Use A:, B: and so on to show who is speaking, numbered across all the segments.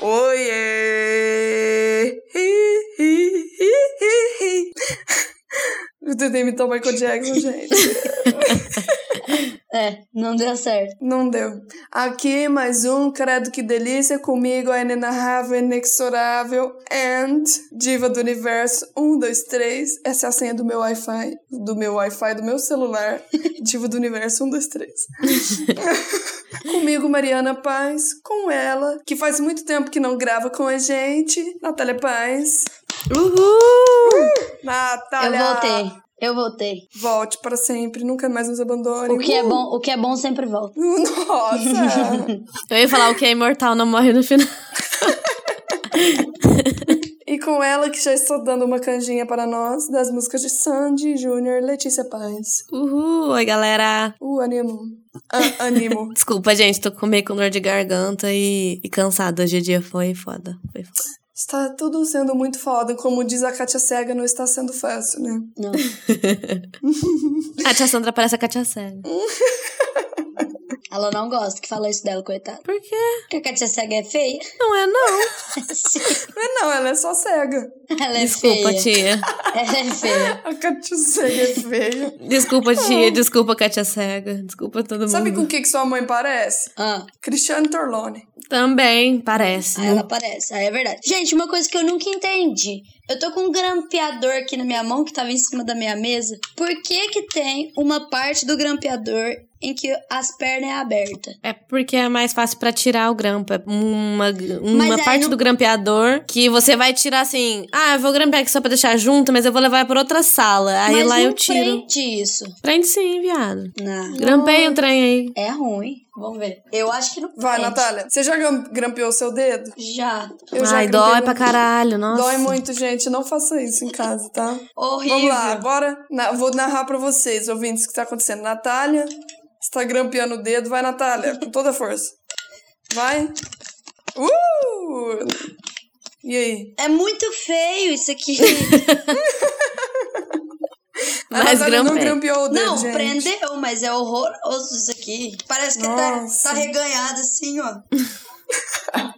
A: Oiê! Eu tentei imitar o Michael Jackson, gente.
B: É, não deu certo.
A: Não deu. Aqui mais um, credo que delícia, comigo a inenarrável, inexorável and diva do universo, um, dois, três. Essa é a senha do meu Wi-Fi, do meu Wi-Fi, do meu celular. diva do universo, um, dois, três. comigo, Mariana Paz, com ela, que faz muito tempo que não grava com a gente, Natália Paz.
C: Uhul!
A: Natália!
B: Eu voltei. Eu voltei.
A: Volte para sempre, nunca mais nos abandone.
B: O que é
A: Uh!
B: bom, o que é bom sempre volta.
A: Nossa!
C: Eu ia falar o que é imortal não morre no final.
A: Com ela que já está dando uma canjinha para nós das músicas de Sandy Júnior, Letícia Paz.
C: Uhul! Oi, galera.
A: Uh, animo. Ah, animo.
C: Desculpa, gente, tô com meio com dor de garganta e, e cansada. Hoje o dia foi foda. Foi foda.
A: Está tudo sendo muito foda, como diz a Kátia Cega, não está sendo fácil, né?
B: Não.
C: A tia Sandra parece a Katia Cega.
B: Ela não gosta que fala isso dela, coitada.
C: Por quê?
B: Porque a Katia Cega é feia.
C: Não é, não.
A: Não é não, ela é só cega.
B: ela é
C: Desculpa,
B: feia.
C: tia.
B: Ela é feia.
A: A Kátia Cega é feia.
C: Desculpa, tia. Desculpa, Katia Cega. Desculpa todo mundo.
A: Sabe com o que, que sua mãe parece?
B: Ah,
A: Cristiane Torlone.
C: Também, parece.
B: aí ela aparece. Aí é verdade. Gente, uma coisa que eu nunca entendi. Eu tô com um grampeador aqui na minha mão que tava em cima da minha mesa. Por que que tem uma parte do grampeador em que as pernas é aberta?
C: É porque é mais fácil pra tirar o grampo. É uma, uma
B: aí
C: parte
B: não-
C: do grampeador que você vai tirar assim. Ah, eu vou grampear aqui só pra deixar junto, mas eu vou levar pra outra sala. Aí
B: Mas
C: lá eu tiro.
B: prende isso.
C: Prende sim, viado.
B: Não.
C: Grampei o trem aí.
B: É ruim. Vamos ver. Eu acho que não
A: Vai,
B: prende.
A: Natália. Você já gram- grampeou seu dedo?
B: Já.
A: Eu já
C: Ai,
A: grampei
C: dói pra caralho, nossa.
A: Dói muito, gente. Não faça isso em casa, tá?
B: Horrível.
A: Vamos lá, agora na- vou narrar pra vocês, ouvintes, o que tá acontecendo. Natália está grampeando o dedo. Vai, Natália, com toda a força. Vai. Uh! E aí?
B: É muito feio isso aqui.
C: Mas
A: não grampeou o dedo,
B: não,
A: gente.
B: prendeu, mas é horroroso isso aqui. Parece que tá, tá reganhado assim, ó.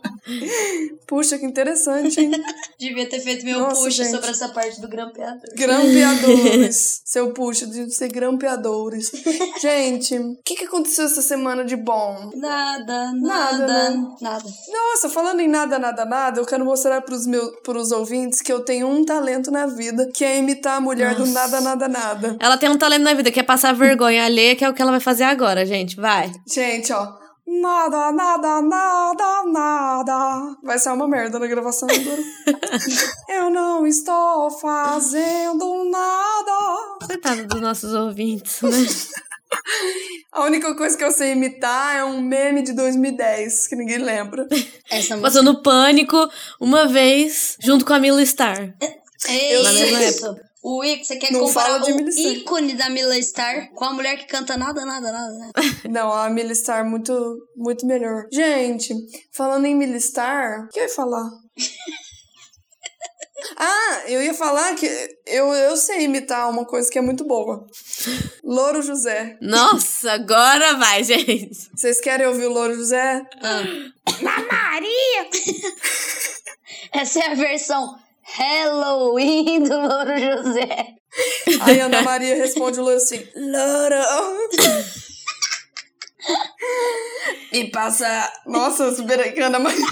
A: Puxa, que interessante, hein?
B: Devia ter feito meu
A: Nossa,
B: push
A: gente.
B: sobre essa parte do grampeador.
A: Grampeadores. Seu puxa de ser grampeadores. Gente, o que, que aconteceu essa semana de bom?
B: Nada,
A: Nada,
B: nada,
A: né?
B: nada.
A: Nossa, falando em nada, nada, nada, eu quero mostrar pros meus pros ouvintes que eu tenho um talento na vida, que é imitar a mulher do nada, nada, nada.
C: Ela tem um talento na vida que é passar vergonha alheia, que é o que ela vai fazer agora, gente. Vai.
A: Gente, ó. Nada, nada, nada, nada. Vai ser uma merda na gravação agora. eu não estou fazendo nada.
C: Coitado dos nossos ouvintes, né?
A: A única coisa que eu sei imitar é um meme de 2010, que ninguém lembra.
B: Essa música.
C: Passou no pânico uma vez, junto com a Mila Star.
A: Eu
C: Na mesma
B: É Isso. O ícone, você quer
A: Não de
B: o ícone da Mila Star com a mulher que canta nada, nada, nada, nada.
A: Não, a Millie Star muito, muito melhor. Gente, falando em Millie Star, o que eu ia falar? ah, eu ia falar que eu, eu sei imitar uma coisa que é muito boa. Louro José.
C: Nossa, agora vai, gente.
A: Vocês querem ouvir o Louro José?
B: Ah.
A: Na Maria!
B: Essa é a versão Halloween do Louro José.
A: Aí a Ana Maria responde o Louro assim: Louro! e passa. Nossa, a Ana Maria.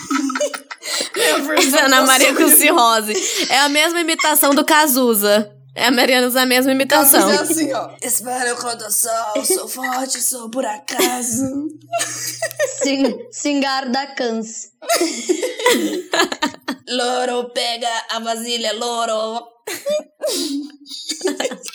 C: Ana Maria com cirrose. É a mesma imitação do Cazuza. É a Mariana usa a mesma imitação.
A: É assim, ó. Espera quando eu sou, sou forte, sou por acaso.
B: Sing, Singar da Cans.
A: Louro, pega a vasilha, louro.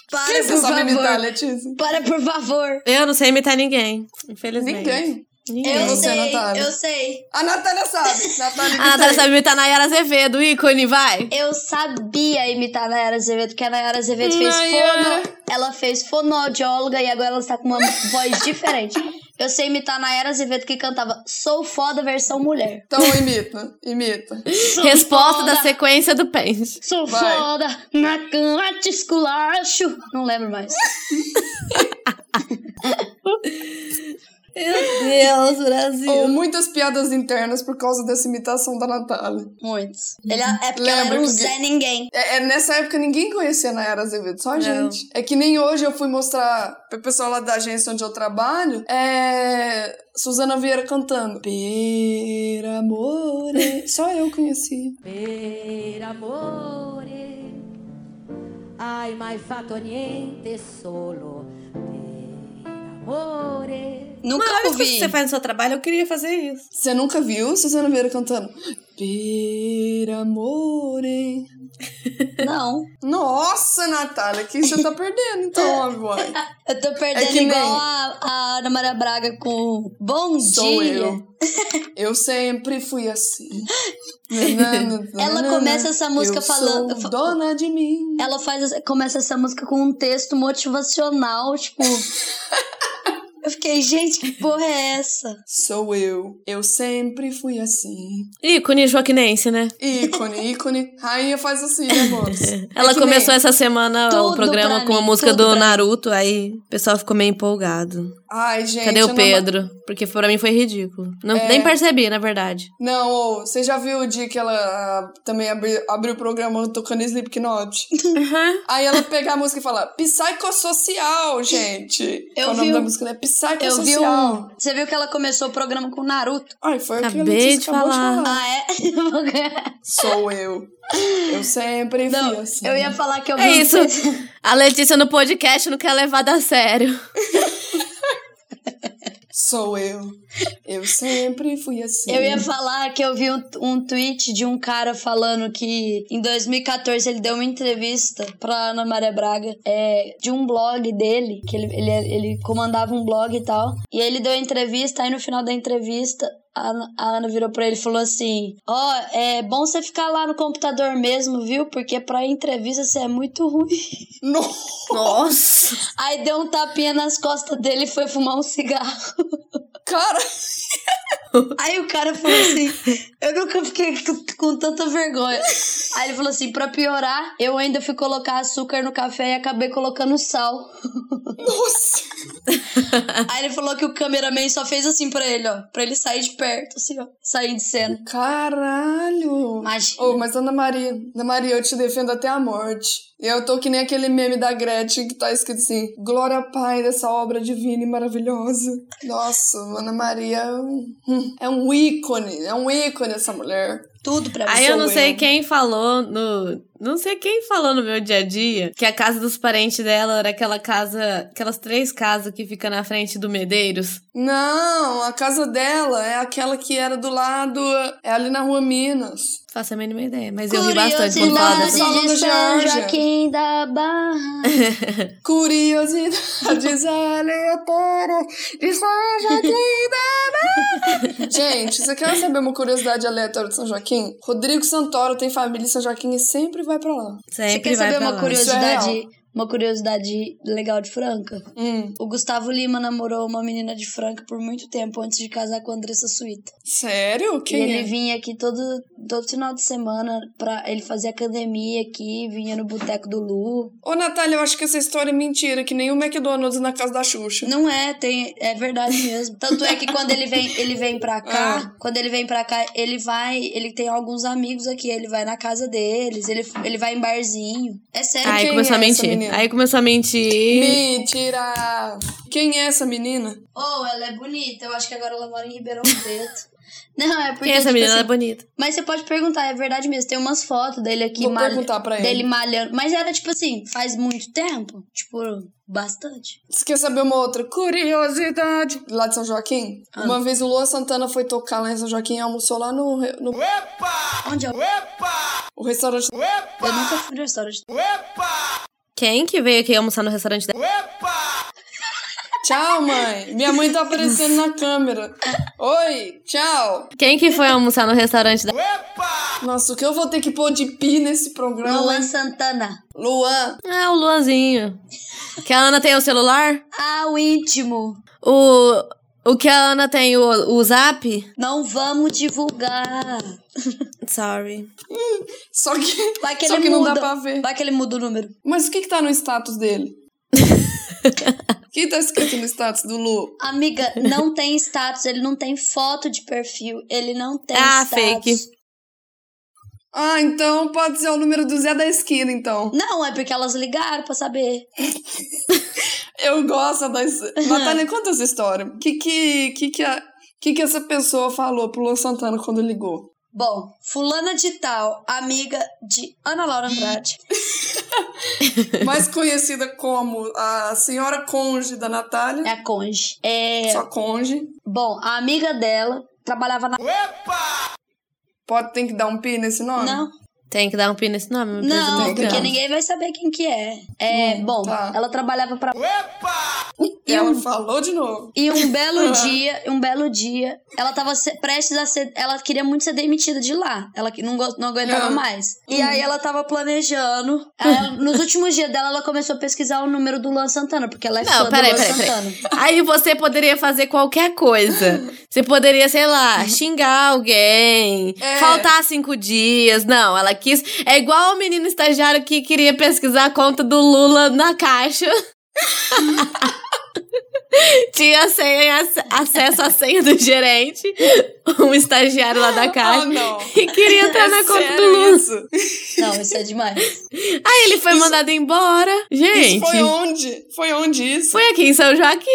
B: Para,
A: Quem você
B: por
A: sabe imitar,
B: favor.
A: Letícia?
B: Para, por favor.
C: Eu não sei imitar ninguém, infelizmente.
A: Ninguém.
C: Ninguém.
B: Eu
A: você,
B: sei,
A: Natália?
B: eu sei.
A: A Natália sabe. Natália
C: A Natália sabe imitar Nayara Azevedo, ícone, vai.
B: Eu sabia imitar a Nayara Azevedo, porque a Nayara Azevedo fez
A: Nayara.
B: fono... Ela fez fonoaudióloga e agora ela está com uma voz diferente. Eu sei imitar a Nayara Azevedo que cantava Sou Foda versão mulher.
A: Então imita, imita.
C: Resposta
B: foda.
C: da sequência do pente.
B: Sou
A: Vai.
B: foda, na cama te esculacho. Não lembro mais.
C: Meu Deus, Brasil.
A: Ou muitas piadas internas por causa dessa imitação da Natália.
B: Muitos. Ele, é porque ela
A: Lembra
B: era um
A: que-
B: Zé Ninguém.
A: É, é, nessa época ninguém conhecia a Nayara Azevedo, só a
C: Não.
A: gente. É que nem hoje eu fui mostrar pro pessoal lá da agência onde eu trabalho, é. Suzana Vieira cantando. Per amore. Só eu conheci.
D: Per amore hai mai fatto niente solo amore.
B: Nunca
C: Uma vez que
B: ouvi.
C: você faz no seu trabalho, eu queria fazer isso.
A: Você nunca viu Suzana Vieira cantando? Per amore.
B: Não.
A: Nossa, Natália, que você tá perdendo então, boy.
B: Eu tô perdendo
A: É que nem-
B: igual a, a Ana Maria Braga com Bom
A: Sou
B: Dia.
A: eu. Eu sempre fui assim.
B: Ela começa essa música
A: eu
B: falando-
A: Sou dona de mim.
B: Ela faz, começa essa música com um texto motivacional, tipo. eu fiquei, gente, que porra é essa?
A: Sou eu. Eu sempre fui assim.
C: Ícone joaquinense, né?
A: Ícone, ícone. Rainha faz assim, né, moço?
C: Ela
A: É
C: começou
A: nem-
C: essa semana o programa com a música do
B: mim.
C: Naruto, aí o pessoal ficou meio empolgado.
A: Ai, gente.
C: Cadê o Pedro? Porque pra mim foi ridículo. Não,
A: É.
C: Nem percebi, na verdade.
A: Não, você já viu o dia que ela ah, também abri- abriu o programa tocando Slipknot?
C: Uhum.
A: Aí ela pega a música e fala, psicossocial, gente.
B: Eu
A: é o nome
B: vi
A: da música, né?
B: Eu
A: Psicossocial.
B: vi um. Você viu que ela começou o programa com Naruto?
A: Ai, foi
C: Acabei
A: que
C: de falar.
A: de falar.
B: Ah, é?
A: Sou eu. Eu sempre fui
B: Não,
A: assim.
B: eu ia falar que eu vi
C: É isso. A Letícia no podcast não quer levar a sério.
A: Sou eu. Eu sempre fui assim.
B: Eu ia falar que eu vi um, um tweet de um cara falando que em 2014 ele deu uma entrevista pra Ana Maria Braga é, de um blog dele, que ele, ele, ele comandava um blog e tal. E ele deu a entrevista, aí no final da entrevista. A Ana, virou pra ele e falou assim: Ó, é bom você ficar lá no computador mesmo, viu? Porque pra entrevista você é muito ruim.
A: No-
C: Nossa.
B: Aí deu um tapinha nas costas dele e foi fumar um cigarro.
A: Cara,
B: Aí o cara falou assim: Eu nunca fiquei com, tanta vergonha. Aí ele falou assim: Pra piorar, eu ainda fui colocar açúcar no café e acabei colocando sal.
A: nossa.
B: Aí ele falou que o cameraman só fez assim pra ele, ó. Pra ele sair de perto, assim, ó. Sair de cena.
A: Caralho.
B: Imagina.
A: Oh, mas Ana Maria, Ana Maria, eu te defendo até a morte. Eu tô que nem aquele meme da Gretchen que tá escrito assim: Glória Pai dessa obra divina e maravilhosa. Nossa, Ana Maria é um, é um ícone, é um ícone essa mulher.
B: Tudo pra mim.
C: Aí eu não sei quem falou no. Não sei quem falou no meu dia a dia que a casa dos parentes dela era aquela casa. Aquelas três casas que fica na frente do Medeiros.
A: Não, a casa dela é aquela que era do lado, é ali na rua Minas.
C: Faço a mínima ideia, mas eu ri bastante quando dessa.
A: Falando
B: de
A: da
B: São. Joaquim da Barra.
A: Curiosidades aleatórias de São Joaquim da Barra. Gente, você quer saber uma curiosidade aleatória de São Joaquim? Rodrigo Santoro tem família em São Joaquim e sempre vai pra lá.
B: Você
C: Sempre
B: quer
C: vai
B: saber uma
C: lá.
B: curiosidade?
A: É
B: Uma curiosidade legal de Franca?
A: Hum,
B: O Gustavo Lima namorou uma menina de Franca por muito tempo antes de casar com a Andressa Suíta.
A: sério?
B: E
A: Quem
B: ele
A: é?
B: vinha aqui todo, todo final de semana pra. Ele fazia academia aqui, vinha no Boteco do Lu.
A: Ô, Natália, eu acho que essa história é mentira, que nem o McDonald's na casa da Xuxa.
B: Não é, tem, é verdade mesmo. Tanto é que quando ele vem, ele vem pra cá,
A: Ah.
B: quando ele vem pra cá, ele vai. Ele tem alguns amigos aqui, ele vai na casa deles, ele, ele vai em barzinho. É sério.
C: Aí começou
A: é
C: a mentir. Aí começou a mentir.
A: Mentira! Quem é essa menina?
B: Oh, ela é bonita. Eu acho que agora ela mora em Ribeirão Preto. Não, é porque.
C: Quem é essa
B: tipo
C: menina? Ela é
B: assim,
C: bonita.
B: Mas você pode perguntar, é verdade mesmo. Tem umas fotos dele aqui
A: Vou
B: malha-
A: perguntar pra ele.
B: dele malhando. Mas era tipo assim, faz muito tempo? Tipo, bastante.
A: Você quer saber uma outra curiosidade lá de São Joaquim?
B: Ah.
A: Uma vez o Luan Santana foi tocar lá em São Joaquim e almoçou lá no, no
B: Onde é o.
A: o restaurante.
B: Eu nunca fui no restaurante.
C: Quem que veio aqui almoçar no restaurante dela?
A: Tchau, mãe. Minha mãe tá aparecendo na câmera. Oi, tchau.
C: Quem que foi almoçar no restaurante dela?
A: Nossa, o que eu vou ter que pôr de pi nesse programa?
B: Luan Santana.
A: Luan.
C: Ah, o Luanzinho. Que a Ana tem o celular?
B: Ah, o íntimo.
C: O. O que a Ana tem, o, o zap?
B: Não vamos divulgar.
C: Sorry.
A: Só que,
B: Vai que
A: só
B: ele
A: que não
B: muda.
A: dá pra ver.
B: Vai que ele muda o número.
A: Mas o que que tá no status dele? que tá escrito no status do Lu?
B: Amiga, não tem status, ele não tem foto de perfil, ele não tem
C: Ah,
B: status.
C: fake.
A: Ah, então pode ser o número do Zé da esquina, então.
B: Não, é porque elas ligaram pra saber.
A: Eu gosto da... Natália, conta essa história. O que que, que, que, a... que que essa pessoa falou pro Luan Santana quando ligou?
B: Bom, fulana de tal, amiga de Ana Laura Andrade.
A: Mais conhecida como a senhora conge da Natália.
B: É a conge. É,
A: Só conge.
B: bom, a amiga dela trabalhava na...
A: Pode ter que dar um pi nesse nome?
B: Não,
C: Tem que dar um pi nesse nome.
B: não, porque ninguém vai saber quem que é. É,
A: Hum,
B: bom,
A: tá.
B: ela trabalhava pra...
A: E ela falou de novo.
B: E um belo dia, um belo dia, ela tava se- prestes a ser. Ela queria muito ser demitida de lá. Ela que não, não aguentava
A: Ah.
B: mais. E aí ela tava planejando. Ela- nos últimos dias dela, ela começou a pesquisar o número do Luan Santana, porque ela é fã
C: Não,
B: do
C: peraí,
B: Luan
C: peraí,
B: Santana.
C: peraí. Aí você poderia fazer qualquer coisa. Você poderia, sei lá, xingar alguém,
A: É.
C: faltar cinco dias. Não, ela quis. É igual o menino estagiário que queria pesquisar a conta do Lula na caixa. Tinha senha, ac- acesso à senha do gerente, um estagiário lá da
A: Ah,
C: caixa.
A: não.
C: E queria entrar
A: É
C: na conta do
A: isso?
B: Não, isso é demais.
C: Aí ele foi mandado embora. Gente,
A: Isso foi onde? Foi onde isso?
C: foi aqui em São Joaquim.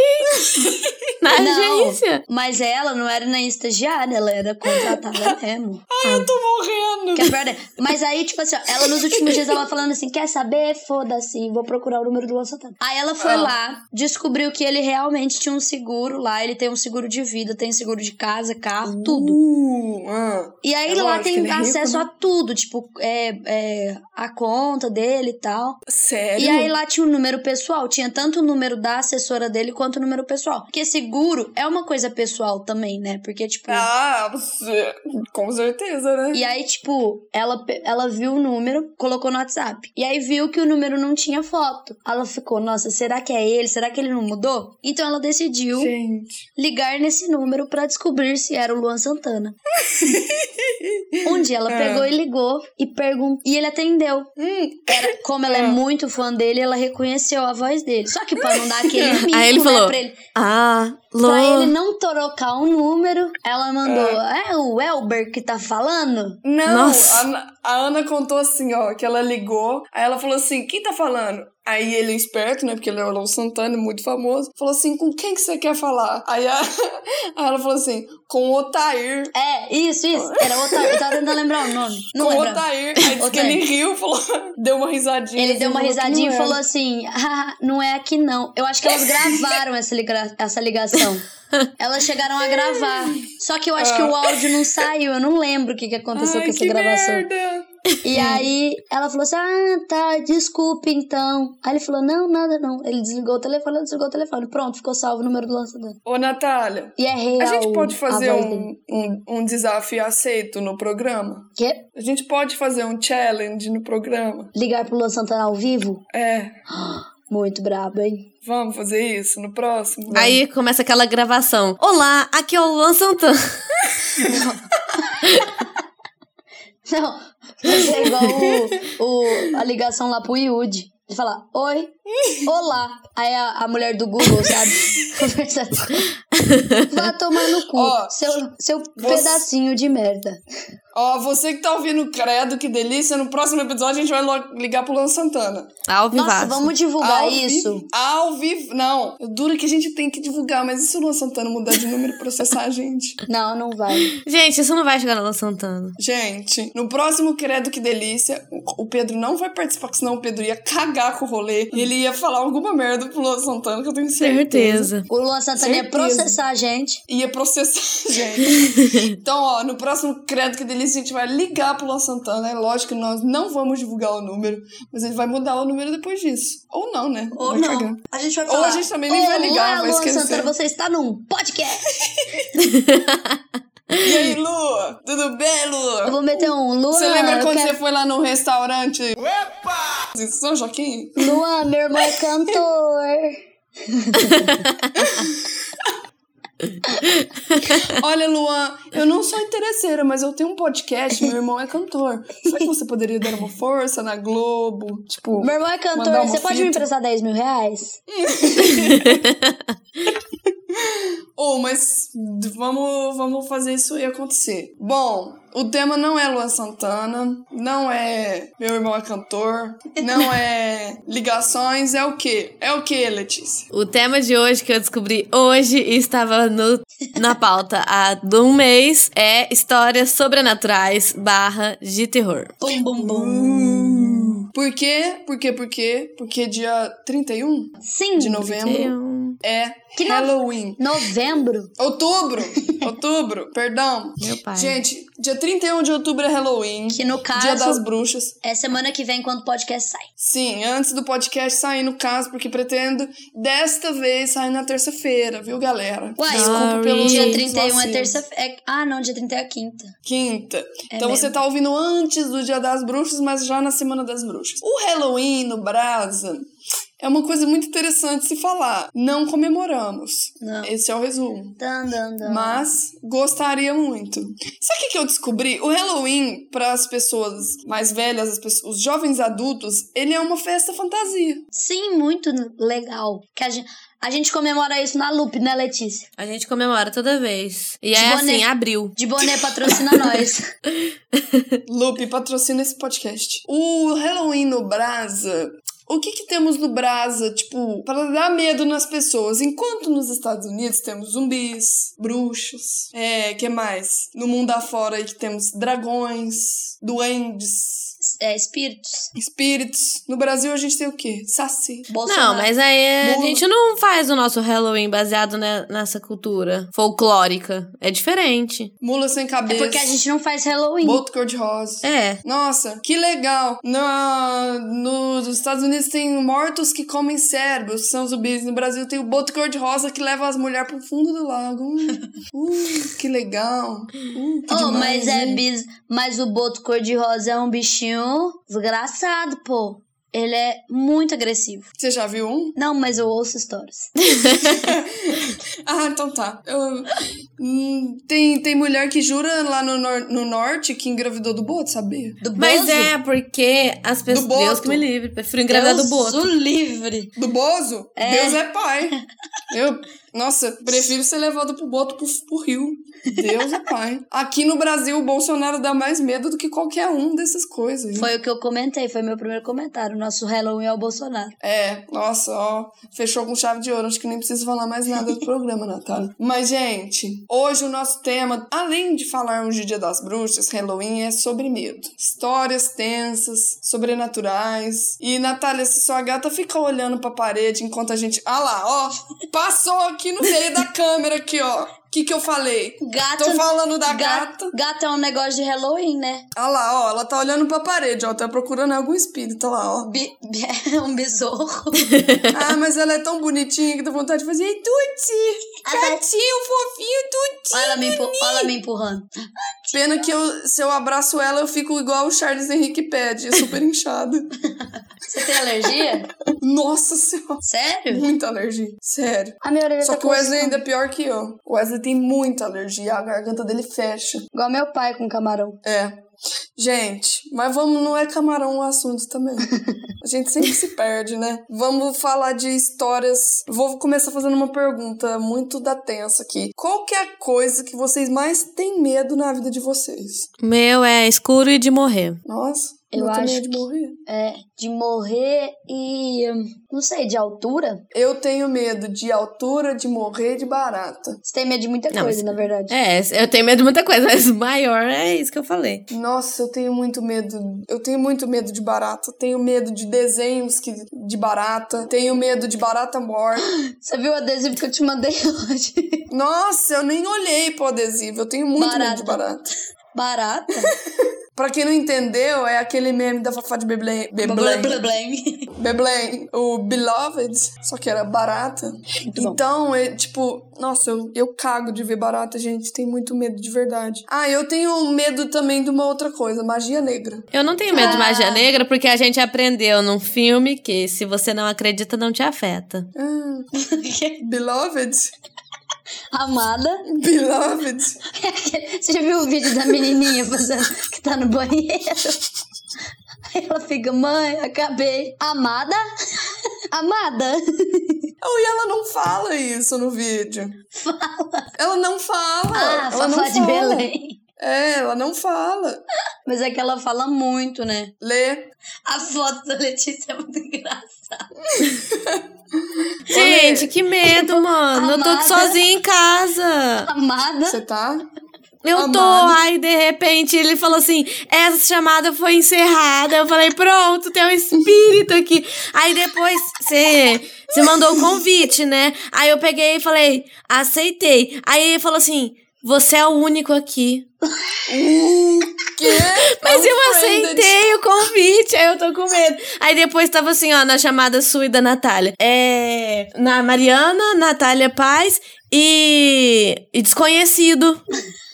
C: na
B: Não,
C: agência.
B: mas ela não era nem estagiária, ela era contratada mesmo.
A: Ai, eu tô morrendo.
B: Que é verdade. Mas aí, tipo assim, ó, ela nos últimos dias ela falando assim: quer saber? Foda-se, vou procurar o número do Luan Santana. Aí ela foi
A: Ah.
B: lá, descobriu que ele realmente tinha um seguro lá. Ele tem um seguro de vida, tem seguro de casa, carro, tudo.
A: Uh.
B: E aí
A: É
B: lá tem
A: é rico,
B: acesso
A: né?
B: a tudo, tipo, é, é, a conta dele e tal.
A: Sério?
B: E aí lá tinha o número pessoal, tinha tanto o número da assessora dele quanto o número pessoal. Porque seguro é uma coisa pessoal também, né? Porque, tipo.
A: Ah, você... com certeza, né?
B: E aí, tipo, ela, ela viu o número, colocou no WhatsApp. E aí viu que o número não tinha foto. Ela ficou, nossa, será que é ele? Será que ele não mudou? Então ela decidiu
A: Gente.
B: ligar nesse número pra descobrir se era o Luan Santana. um dia ela
A: Ah.
B: pegou e ligou e perguntou. E ele atendeu.
A: Hum,
B: Era, como ela é
A: Ah.
B: muito fã dele, ela reconheceu a voz dele. Só que pra não dar aquele mico,
C: Aí ele
B: né,
C: falou,
B: pra ele,
C: Ah,
B: pra ele não trocar o número, ela mandou, é o Elber que tá falando?
A: Não,
C: Nossa.
A: A, a Ana contou assim, ó, que ela ligou, aí ela falou assim, quem tá falando? Aí ele, esperto, né, porque ele é o Léo Santana, muito famoso, falou assim, com quem que você quer falar? Aí, a- aí ela falou assim, com o Otair.
B: É, isso, isso. Era outra. Eu tava tentando lembrar o nome. Não
A: com o
B: lembro.
A: Otair. Aí disse que
B: Otair.
A: ele riu, falou, deu uma risadinha.
B: Ele
A: assim,
B: deu uma risadinha e
A: era.
B: falou assim: ah, não é aqui não. Eu acho que elas gravaram essa, liga- essa ligação. Elas chegaram a gravar. Só que eu acho que o áudio não saiu. Eu não lembro o que, que aconteceu
A: Ai,
B: com essa
A: que
B: gravação.
A: merda.
B: E aí ela falou assim: Ah, tá, desculpe então. Aí ele falou: Não, nada não. Ele desligou o telefone, ela desligou o telefone. Pronto, ficou salvo o número do lançador.
A: Ô, Natália,
B: E é real.
A: a gente pode fazer um, um, um desafio aceito no programa?
B: Quê?
A: A gente pode fazer um challenge no programa?
B: Ligar pro Luan Santana ao vivo?
A: É,
B: Muito brabo, hein?
A: vamos fazer isso no próximo? Vamos.
C: Aí começa aquela gravação. Olá, aqui é o Luan Santana.
B: Não, vai ser igual o, o- a ligação lá pro Yudi. Ele fala, oi, olá. Aí a, a mulher do Google, sabe? Conversando. Vá tomar no cu,
A: Ó,
B: seu, seu
A: você-
B: pedacinho de merda.
A: Ó, você que tá ouvindo o Credo, que delícia, no próximo episódio a gente vai ligar pro Luan Santana.
C: Ao
B: Nossa,
C: vivaço.
B: vamos divulgar
A: Ao
B: isso?
A: Ao vivo. Não, dura que a gente tem que divulgar, mas e se o Luan Santana mudar de número e processar a gente?
B: Não, não vai.
C: Gente, isso não vai chegar no Luan Santana.
A: Gente, no próximo Credo Que Delícia, o Pedro não vai participar, porque senão o Pedro ia cagar com o rolê e ele ia falar alguma merda pro Luan Santana, que eu tenho certeza.
C: Certeza.
B: O Luan Santana ia
A: Certeza.
B: processar a gente.
A: Ia processar a gente. então, ó, no próximo Credo Que Delícia a gente vai ligar pro Luan Santana. É lógico que nós não vamos divulgar o número, mas ele vai mudar o número depois disso. Ou não, né?
B: Ou
A: Vai
B: não.
A: cagar.
B: A gente vai
A: Ou
B: falar.
A: a gente também nem vai ligar, vai
B: Luan
A: esquecer.
B: Santana, você está num podcast.
A: E aí, Lu? Tudo bem,
B: Eu
A: Lu?
B: vou meter um Luan.
A: Você lembra
B: eu
A: quando
B: quero-
A: você foi lá no restaurante? Opa! São Joaquim?
B: Luan, meu irmão é cantor.
A: Olha, Luan, eu não sou interesseira, mas eu tenho um podcast, meu irmão é cantor. Será que você poderia dar uma força na Globo? Tipo,
B: Meu irmão é cantor, você pode me
A: fita?
B: emprestar 10 mil reais?
A: mas vamos, vamos fazer isso aí acontecer. Bom, o tema não é Luan Santana, não é meu irmão é cantor, não é ligações, é o quê? É o quê, Letícia?
C: O tema de hoje que eu descobri hoje e estava no, na pauta há um mês é histórias sobrenaturais barra de terror.
B: Bum, bum, bum.
A: Hum. Por quê? Por quê? Por quê? Porque dia 31
B: Sim.
A: de novembro É
B: Que no-
A: Halloween.
B: Novembro.
A: Outubro! Outubro, perdão.
C: Meu pai.
A: Gente, dia 31 de outubro é Halloween.
B: Que no
A: Dia das
B: caso
A: bruxas.
B: é semana que vem quando o podcast sai.
A: Sim, antes do podcast sair no caso, porque pretendo desta vez sair na terça-feira, viu, galera?
B: Uai,
A: Desculpa pelo
B: Dia 31 é terça-feira. ah, não, dia 31 é quinta.
A: Quinta. então
B: mesmo.
A: você tá ouvindo antes do Dia das Bruxas, mas já na Semana das Bruxas. O Halloween no Brasa é uma coisa muito interessante se falar. Não comemoramos.
B: Não.
A: Esse é o resumo.
B: Dan, dan, dan.
A: Mas gostaria muito. Sabe o que, eu descobri? O Halloween, para as pessoas mais velhas, as pessoas- os jovens adultos, ele é uma festa fantasia.
B: Sim, muito legal. Que a gente, a gente comemora isso na Loop, né, Letícia?
C: A gente comemora toda vez. E é
B: De boné.
C: assim, abril.
B: De boné patrocina nós.
A: Lupe, patrocina esse podcast. O Halloween no Brasa. O que que temos no Brasa, tipo, para dar medo nas pessoas? Enquanto nos Estados Unidos temos zumbis, bruxos, é, que mais? No mundo afora aí que temos dragões, duendes,
B: É, espíritos.
A: espíritos. No Brasil a gente tem o quê? Saci.
B: Bolsonaro.
C: Não, mas aí a
A: Mula.
C: gente não faz o nosso Halloween baseado ne- nessa cultura folclórica. É diferente.
A: Mula sem
B: É
A: cabeça.
B: porque a gente não faz Halloween.
A: Boto cor-de-rosa.
C: É.
A: Nossa, que legal. Na, nos Estados Unidos tem mortos que comem cérebros, são zumbis. No Brasil tem o boto cor-de-rosa que leva as mulheres pro fundo do lago. Hum, uh, que legal. Uh, que
B: Oh,
A: demais,
B: mas é
A: hein?
B: bis... Mas o boto cor-de-rosa é um bichinho desgraçado, pô. Ele é muito agressivo.
A: Você já viu um?
B: Não, mas eu ouço histórias.
A: Ah, então tá. Eu- hum, tem, tem mulher que jura lá no, nor- no norte que engravidou do boto, sabia?
B: Do
C: Mas
B: Bozo?
C: é porque as pessoas.
A: Do boto.
C: Deus que me livre. Prefiro engravidar do
B: Deus
C: boto.
B: o livre.
A: Do Bozo?
B: É.
A: Deus é pai. Eu, nossa, prefiro ser levado pro boto pro, pro rio. Deus é pai. Aqui no Brasil, o Bolsonaro dá mais medo do que qualquer um dessas coisas. viu?
B: Foi o que eu comentei, foi meu primeiro comentário. Nosso Halloween é o Bolsonaro.
A: É, nossa, ó, fechou com chave de ouro. Acho que nem preciso falar mais nada do programa, Natália. Mas, gente, hoje o nosso tema, além de falarmos de Dia das Bruxas, Halloween, é sobre medo. Histórias tensas, sobrenaturais. E, Natália, se sua gata fica olhando pra parede enquanto a gente. Ah lá, ó, passou aqui no meio da câmera, aqui, ó. O que que eu falei?
B: Gato.
A: Tô falando da
B: ga-
A: gata.
B: Gato é um negócio de Halloween, né?
A: Ah lá, ó, ela tá olhando pra parede, ó, tá procurando algum espírito olha lá, ó.
B: Bi- É um besouro.
A: Ah, mas ela é tão bonitinha que dá vontade de fazer. Ei, Tuti!
B: Ah, tá.
A: Gatinho fofinho, Tuti!
B: Olha ela me, olha me empurrando.
A: Pena que eu, se eu abraço ela, eu fico igual o Charles Henrique pede, super inchada.
B: Você tem alergia?
A: Nossa senhora,
B: Sério?
A: muita alergia. Sério.
B: A minha orelha
A: Só
B: tá
A: que o Wesley ainda é pior que eu. O Wesley tem muita alergia, a garganta dele fecha.
B: Igual meu pai com camarão.
A: É. Gente, mas vamos, não é camarão o assunto também. A gente sempre se perde, né? Vamos falar de histórias. Vou começar fazendo uma pergunta muito da tensa aqui. Qual que é a coisa que vocês mais têm medo na vida de vocês?
C: Meu é escuro e de morrer.
A: Nossa,
B: Eu
A: tenho
B: acho
A: medo de morrer.
B: É, de morrer e. Não sei, de altura?
A: Eu tenho medo de altura, de morrer, de barata.
B: Você tem medo de muita
C: Não,
B: coisa,
C: mas-
B: na verdade.
C: É, eu tenho medo de muita coisa, mas o maior é isso que eu falei.
A: Nossa, eu tenho muito medo. Eu tenho muito medo de barata. Tenho medo de desenhos que, de barata. Tenho medo de barata morta.
B: Você viu o adesivo que eu te mandei hoje?
A: Nossa, eu nem olhei pro adesivo. Eu tenho muito medo de barata.
B: Barata?
A: Pra quem não entendeu, é aquele meme da Fafá de
B: blá, blá.
A: Beblen. O Beloved. Só que era barata.
B: bom.
A: então, é, tipo, nossa, eu, eu cago de ver barata, gente. Tenho muito medo de verdade. Ah, eu tenho medo também de uma outra coisa: magia negra.
C: Eu não tenho medo de
B: Ah.
C: magia negra porque a gente aprendeu num filme que se você não acredita, não te afeta.
A: Ah, Beloved?
B: Amada.
A: Beloved.
B: Você já viu o vídeo da menininha fazendo que tá no banheiro? Aí ela fica, mãe, acabei. Amada? Amada?
A: Oh, e ela não fala isso no vídeo. Fala. Ela não fala.
B: Ah,
A: ela não
B: Fafá de
A: fala.
B: Belém.
A: É, ela não fala.
B: Mas é que ela fala muito, né?
A: Lê.
B: A foto da Letícia é muito engraçada.
C: Gente, que medo, mano. Eu tô
B: Amada.
C: sozinha em casa.
B: Amada?
A: Você tá?
C: Eu tô,
A: Amada.
C: aí de repente ele falou assim: essa chamada foi encerrada. Eu falei, pronto, tem um espírito aqui. Aí depois você você mandou o convite, né? Aí eu peguei e falei, aceitei. Aí ele falou assim: você é o único aqui.
A: O quê?
C: Mas eu
A: Unfriended.
C: aceitei o convite, aí eu tô com medo. Aí depois tava assim, ó, na chamada sua e da Natália. É. Na Mariana, Natália Paz e. e desconhecido.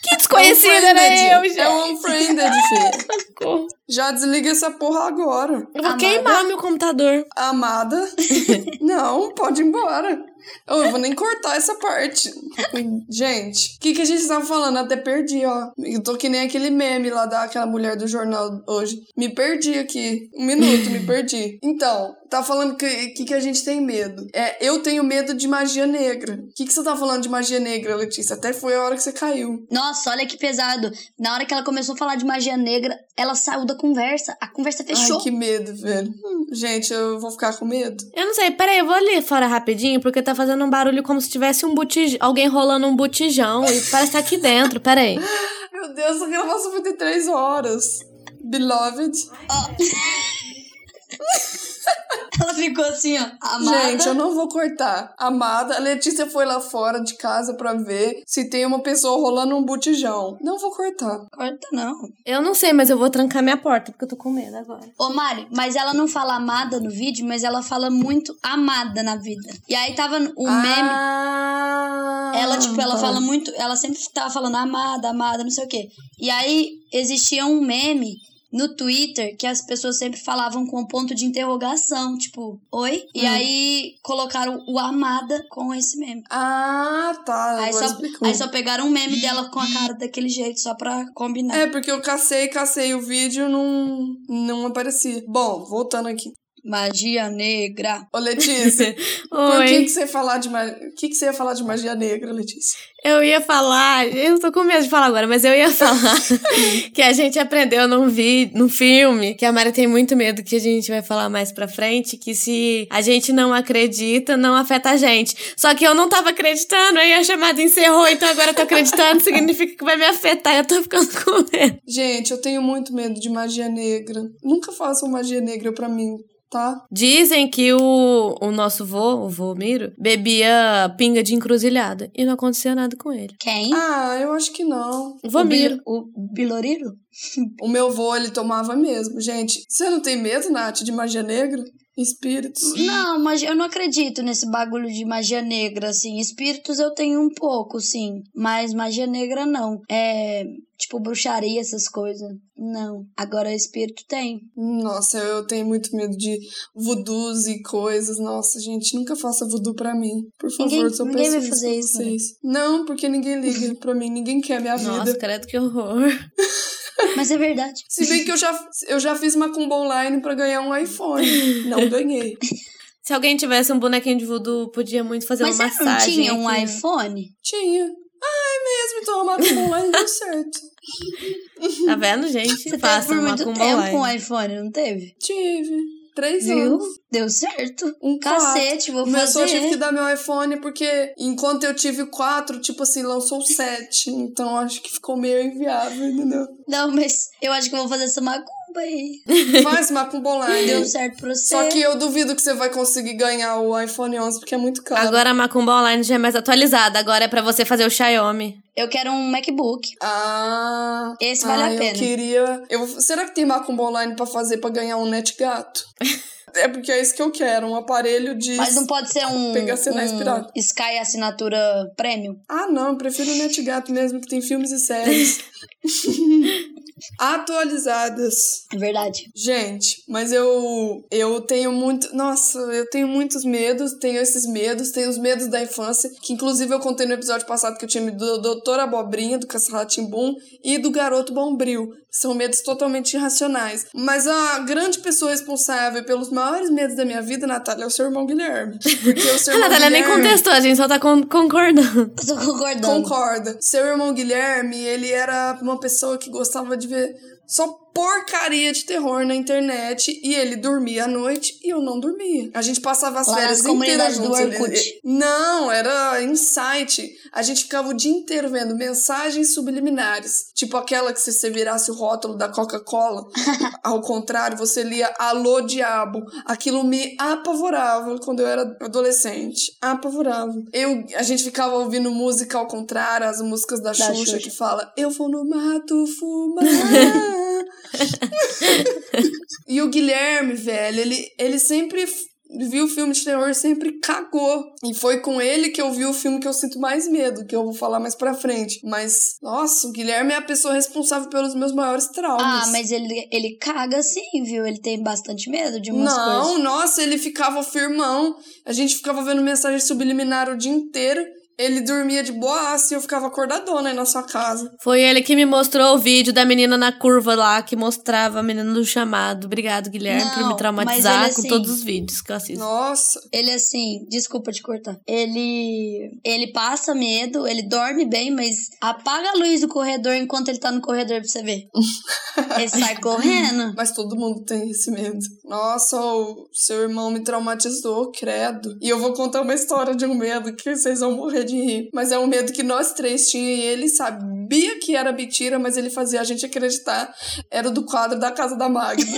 C: Que desconhecido era
A: Unfriended.
C: eu,
A: É
C: gente.
A: o Unfriended, filho. Já desliga essa porra agora.
C: Eu vou
B: Amada.
C: queimar meu computador.
A: Amada? Não, pode ir embora. Eu vou nem cortar essa parte. Gente, o que, que a gente tava falando? Até perdi, ó. Eu tô que nem aquele meme lá daquela mulher do jornal hoje. Me perdi aqui. Um minuto, me perdi. Então, tá falando que, que, que a gente tem medo. É, eu tenho medo de magia negra. O que, que você tá falando de magia negra, Letícia? Até foi a hora que você caiu.
B: Nossa, olha que pesado. Na hora que ela começou a falar de magia negra, ela saiu da conversa. A conversa fechou.
A: Ai, que medo, velho. Gente, eu vou ficar com medo.
C: Eu não sei, peraí, eu vou ali fora rapidinho, porque tá fazendo um barulho como se tivesse um botijão. Alguém rolando um botijão e parece que tá aqui dentro, peraí.
A: Meu Deus, essa gravação foi de três horas. Beloved.
B: Ela ficou assim, ó. Amada.
A: Gente, eu não vou cortar. Amada, a Letícia foi lá fora de casa pra ver se tem uma pessoa rolando um botijão. Não vou cortar.
B: Corta não.
C: Eu não sei, mas eu vou trancar minha porta, porque eu tô com medo agora.
B: Ô, Mari, mas ela não fala amada no vídeo, mas ela fala muito amada na vida. E aí tava o meme.
A: Ah,
B: Ela, tipo, ela
A: tá.
B: fala muito. Ela sempre tava falando amada, amada, não sei o quê. E aí existia um meme no Twitter que as pessoas sempre falavam com um ponto de interrogação, tipo, oi? E
A: Hum.
B: aí colocaram o amada com esse meme.
A: Ah, tá.
B: Aí só, aí só pegaram um meme dela com a cara daquele jeito, só pra combinar.
A: É, porque eu cacei, cacei o vídeo não não aparecia. Bom, voltando aqui.
B: Magia negra.
A: Ô, Letícia, por
C: Oi.
A: que, que você ia falar de magia... O que, que você ia falar de magia negra, Letícia?
C: Eu ia falar, eu tô com medo de falar agora, mas eu ia falar que a gente aprendeu num, vi, num filme, que a Mari tem muito medo que a gente vai falar mais pra frente, que se a gente não acredita, não afeta a gente. Só que eu não tava acreditando, aí a chamada encerrou, então agora eu tô acreditando, significa que vai me afetar, eu tô ficando com medo.
A: Gente, eu tenho muito medo de magia negra. Nunca façam magia negra pra mim, tá?
C: Dizem que o, o nosso vô, o vô Miro, bebia pinga de encruzilhada e não acontecia nada com ele.
B: Quem?
A: Ah, eu acho que não.
C: O vô
B: o,
C: Miro.
B: Bil- o Biloriro?
A: O meu vô, ele tomava mesmo. Gente, você não tem medo, Nath, de magia negra? Espíritos?
B: Não, mas eu não acredito nesse bagulho de magia negra, assim. Espíritos eu tenho um pouco, sim. Mas magia negra não. É. Tipo, bruxaria, essas coisas. Não. Agora, espírito tem.
A: Nossa, eu tenho muito medo de voodoos e coisas. Nossa, gente, nunca faça voodoo pra mim. Por favor,
B: Ninguém-
A: só
B: ninguém vai fazer isso, né?
A: vocês. Não, porque ninguém liga pra mim. Ninguém quer minha
C: Nossa,
A: vida.
C: credo que horror.
B: Mas é verdade.
A: Se bem que eu já, eu já fiz macumba online pra ganhar um iPhone. Não ganhei.
C: Se alguém tivesse um bonequinho de voodoo, podia muito fazer
B: Mas
C: uma
B: você não
C: massagem.
B: tinha um
C: aqui.
B: iPhone?
A: Tinha. Ah, é mesmo. Então a macumba online deu certo.
C: Tá vendo, gente?
B: Você teve
C: Faça
B: por
C: uma
B: muito tempo
C: online.
B: um iPhone, não teve?
A: Tive. Três
B: Viu?
A: anos.
B: Deu certo.
A: Um
B: Cacete, vou
A: O meu só tive que
B: fazer.
A: dar meu iPhone porque enquanto eu tive quatro, tipo assim, lançou sete. Então acho que ficou meio inviável, entendeu?
B: Não, mas eu acho que eu vou fazer essa macumba aí.
A: Faz macumba online.
B: Deu certo pra você.
A: Só que eu duvido que você vai conseguir ganhar o iPhone 11 porque é muito caro.
C: Agora a macumba online já é mais atualizada. Agora é pra você fazer o Xiaomi.
B: Eu quero um MacBook.
A: Ah.
B: Esse vale a
A: ah,
B: pena.
A: Eu queria. Eu, será que tem macumba online pra fazer pra ganhar um net gato? é porque é isso que eu quero, um aparelho de.
B: Mas não pode ser um,
A: Pegar sinais
B: um
A: pirata.
B: Sky assinatura premium.
A: Ah, não, eu prefiro o net gato mesmo, que tem filmes e séries. Atualizadas.
B: É verdade.
A: Gente, mas eu eu tenho muito, nossa, eu tenho muitos medos, tenho esses medos, tenho os medos da infância, que inclusive eu contei no episódio passado que eu tinha medo do Doutor Abobrinha, do Caçarratimbum e do Garoto Bombril. São medos totalmente irracionais. Mas a grande pessoa responsável pelos maiores medos da minha vida, Natália, é o seu irmão Guilherme. Porque o seu
C: A Natália nem
A: Guilherme...
C: contestou, a gente só tá con- concordando.
B: Eu tô concordando.
A: Concorda. Seu irmão Guilherme, ele era uma pessoa que gostava de só porcaria de terror na internet e ele dormia à noite e eu não dormia. A gente passava as
B: Lá
A: férias inteiras juntos. Não, era insight. A gente ficava o dia inteiro vendo mensagens subliminares. Tipo aquela que se você virasse o rótulo da Coca-Cola, ao contrário, você lia Alô Diabo. Aquilo me apavorava quando eu era adolescente. Apavorava. Eu, a gente ficava ouvindo música ao contrário, as músicas da,
B: Da
A: Xuxa,
B: Xuxa.
A: que fala Eu vou no mato fumar. e o Guilherme, velho, ele, ele sempre viu filme de terror sempre cagou. E foi com ele que eu vi o filme que eu sinto mais medo, que eu vou falar mais pra frente. Mas, nossa, o Guilherme é a pessoa responsável pelos meus maiores traumas.
B: Ah, mas ele, ele caga sim, viu? Ele tem bastante medo de umas
A: Não,
B: coisas.
A: nossa, ele ficava firmão. A gente ficava vendo mensagem subliminar o dia inteiro. Ele dormia de boaça e eu ficava acordadona aí na sua casa.
C: Foi ele que me mostrou o vídeo da menina na curva lá, que mostrava a menina do chamado. Obrigado, Guilherme, por
B: Não,
C: me traumatizar
B: ele,
C: com
B: assim,
C: todos os vídeos que eu assisto.
A: Nossa.
B: Ele assim, desculpa te cortar. Ele ele passa medo, ele dorme bem, mas apaga a luz do corredor enquanto ele tá no corredor pra você ver. ele sai correndo.
A: Mas todo mundo tem esse medo. Nossa, o seu irmão me traumatizou, credo. E eu vou contar uma história de um medo que vocês vão morrer de rir. Mas é um medo que nós três tínhamos e ele sabia que era mentira, mas ele fazia a gente acreditar. Era o do quadro da casa da Magda.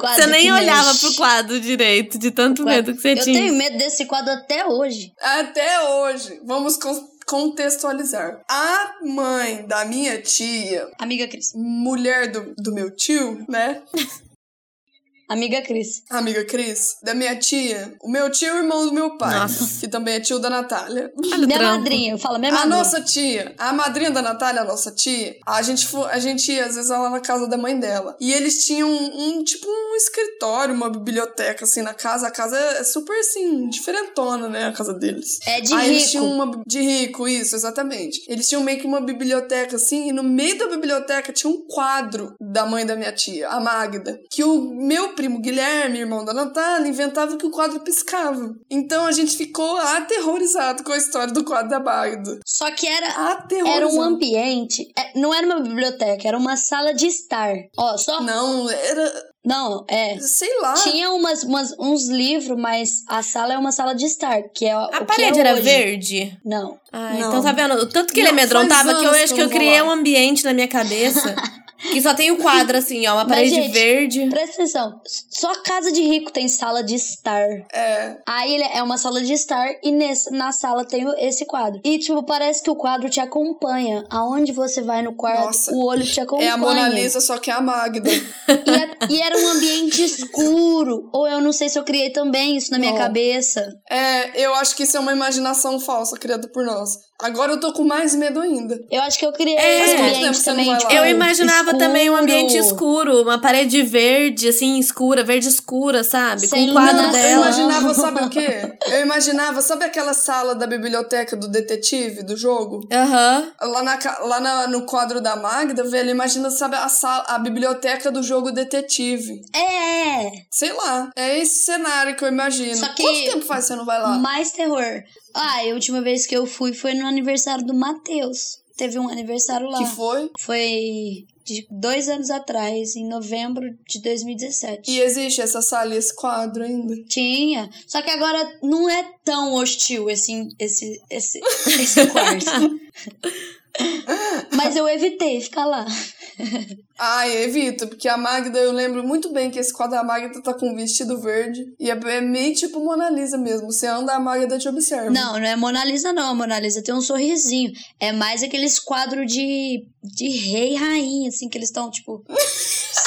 C: Você nem olhava
B: mexe.
C: pro quadro direito, de tanto medo que você
B: Eu
C: tinha.
B: tenho medo desse quadro até hoje.
A: Até hoje. Vamos con- contextualizar. A mãe da minha tia,
B: Amiga Cris.
A: mulher do, do meu tio, né?
B: Amiga Cris.
A: Amiga Cris, da minha tia. O meu tio é o irmão do meu pai,
C: Nossa.
A: que também é tio da Natália.
C: Olha
B: Minha
C: trampo.
B: madrinha, eu falo minha
A: A
B: madrinha.
A: nossa tia, a madrinha da Natália, a nossa tia, a gente, a gente ia às vezes lá na casa da mãe dela. E eles tinham um, um, tipo um escritório, uma biblioteca assim na casa. A casa é super assim, diferentona, né? A casa deles.
B: É de
A: Aí eles
B: rico.
A: tinham uma. De rico, isso, exatamente. Eles tinham meio que uma biblioteca assim, e no meio da biblioteca tinha um quadro da mãe da minha tia, a Magda. Que o meu primo Guilherme, irmão da Natália, inventava que o quadro piscava. Então a gente ficou aterrorizado com a história do quadro da Magda.
B: Só que era. Era um ambiente. é, Não era uma biblioteca, era uma sala de estar. Ó, só. Não,
A: Não, era.
B: é.
A: Sei lá.
B: Tinha umas, umas- uns livros, mas a sala é uma sala de estar, que é
C: A
B: o que
C: parede
B: é
C: era
B: hoje.
C: verde?
B: Não.
C: Ah,
A: Não.
C: então tá vendo? O tanto que ele
A: Não,
C: amedrontava
A: faz
C: que eu acho
A: que eu não
C: criei
A: lá.
C: um ambiente na minha cabeça que só tem o quadro assim, ó, uma
B: Mas,
C: parede
B: gente,
C: verde.
B: Presta atenção. Só casa de rico tem sala de estar.
A: É.
B: Aí ele é uma sala de estar e nesse, na sala tem esse quadro. E, tipo, parece que o quadro te acompanha. Aonde você vai no quarto,
A: Nossa.
B: o olho te acompanha.
A: É a Mona Lisa, só que é a Magda.
B: E, é- e era um ambiente escuro. Ou eu não sei se eu criei também isso na minha
A: Não.
B: cabeça.
A: É, eu acho que isso é uma imaginação falsa criada por nós. Agora eu tô com mais medo ainda.
B: Eu acho que eu criei
C: É.
A: tempo
B: ambiente
A: não
B: também. Tipo,
C: Eu imaginava também um ambiente
B: escuro.
C: escuro, uma parede verde, assim, escura, verde escura, sabe?
B: Sem
C: Com o quadro.
A: Eu
C: dela.
A: imaginava, sabe o quê? Eu imaginava, sabe aquela sala da biblioteca do detetive, do jogo?
C: Aham.
A: Lá, na, lá na- no quadro da Magda, velho, imagina, sabe, a, sala, a biblioteca do jogo detetive.
B: É,
A: Sei lá, é esse cenário que eu imagino.
B: Só que-
A: Quanto tempo faz que você não vai lá?
B: mais terror. Ah, a última vez que eu fui foi no aniversário do Matheus. Teve um aniversário lá.
A: Que foi?
B: Foi de dois anos atrás, em novembro de 2017.
A: E existe essa sala e esse quadro ainda?
B: Tinha. Só que agora não é tão hostil esse, esse, esse, esse quarto. Mas eu evitei ficar lá.
A: Ai, evito, porque a Magda, eu lembro muito bem que esse quadro da Magda tá com um vestido verde. E é, é meio tipo Mona Lisa mesmo. Você anda, a Magda te observa.
B: Não, não é Mona Lisa, não. A Mona Lisa tem um sorrisinho. É mais aqueles quadros de, de rei e rainha, assim, que eles estão, tipo,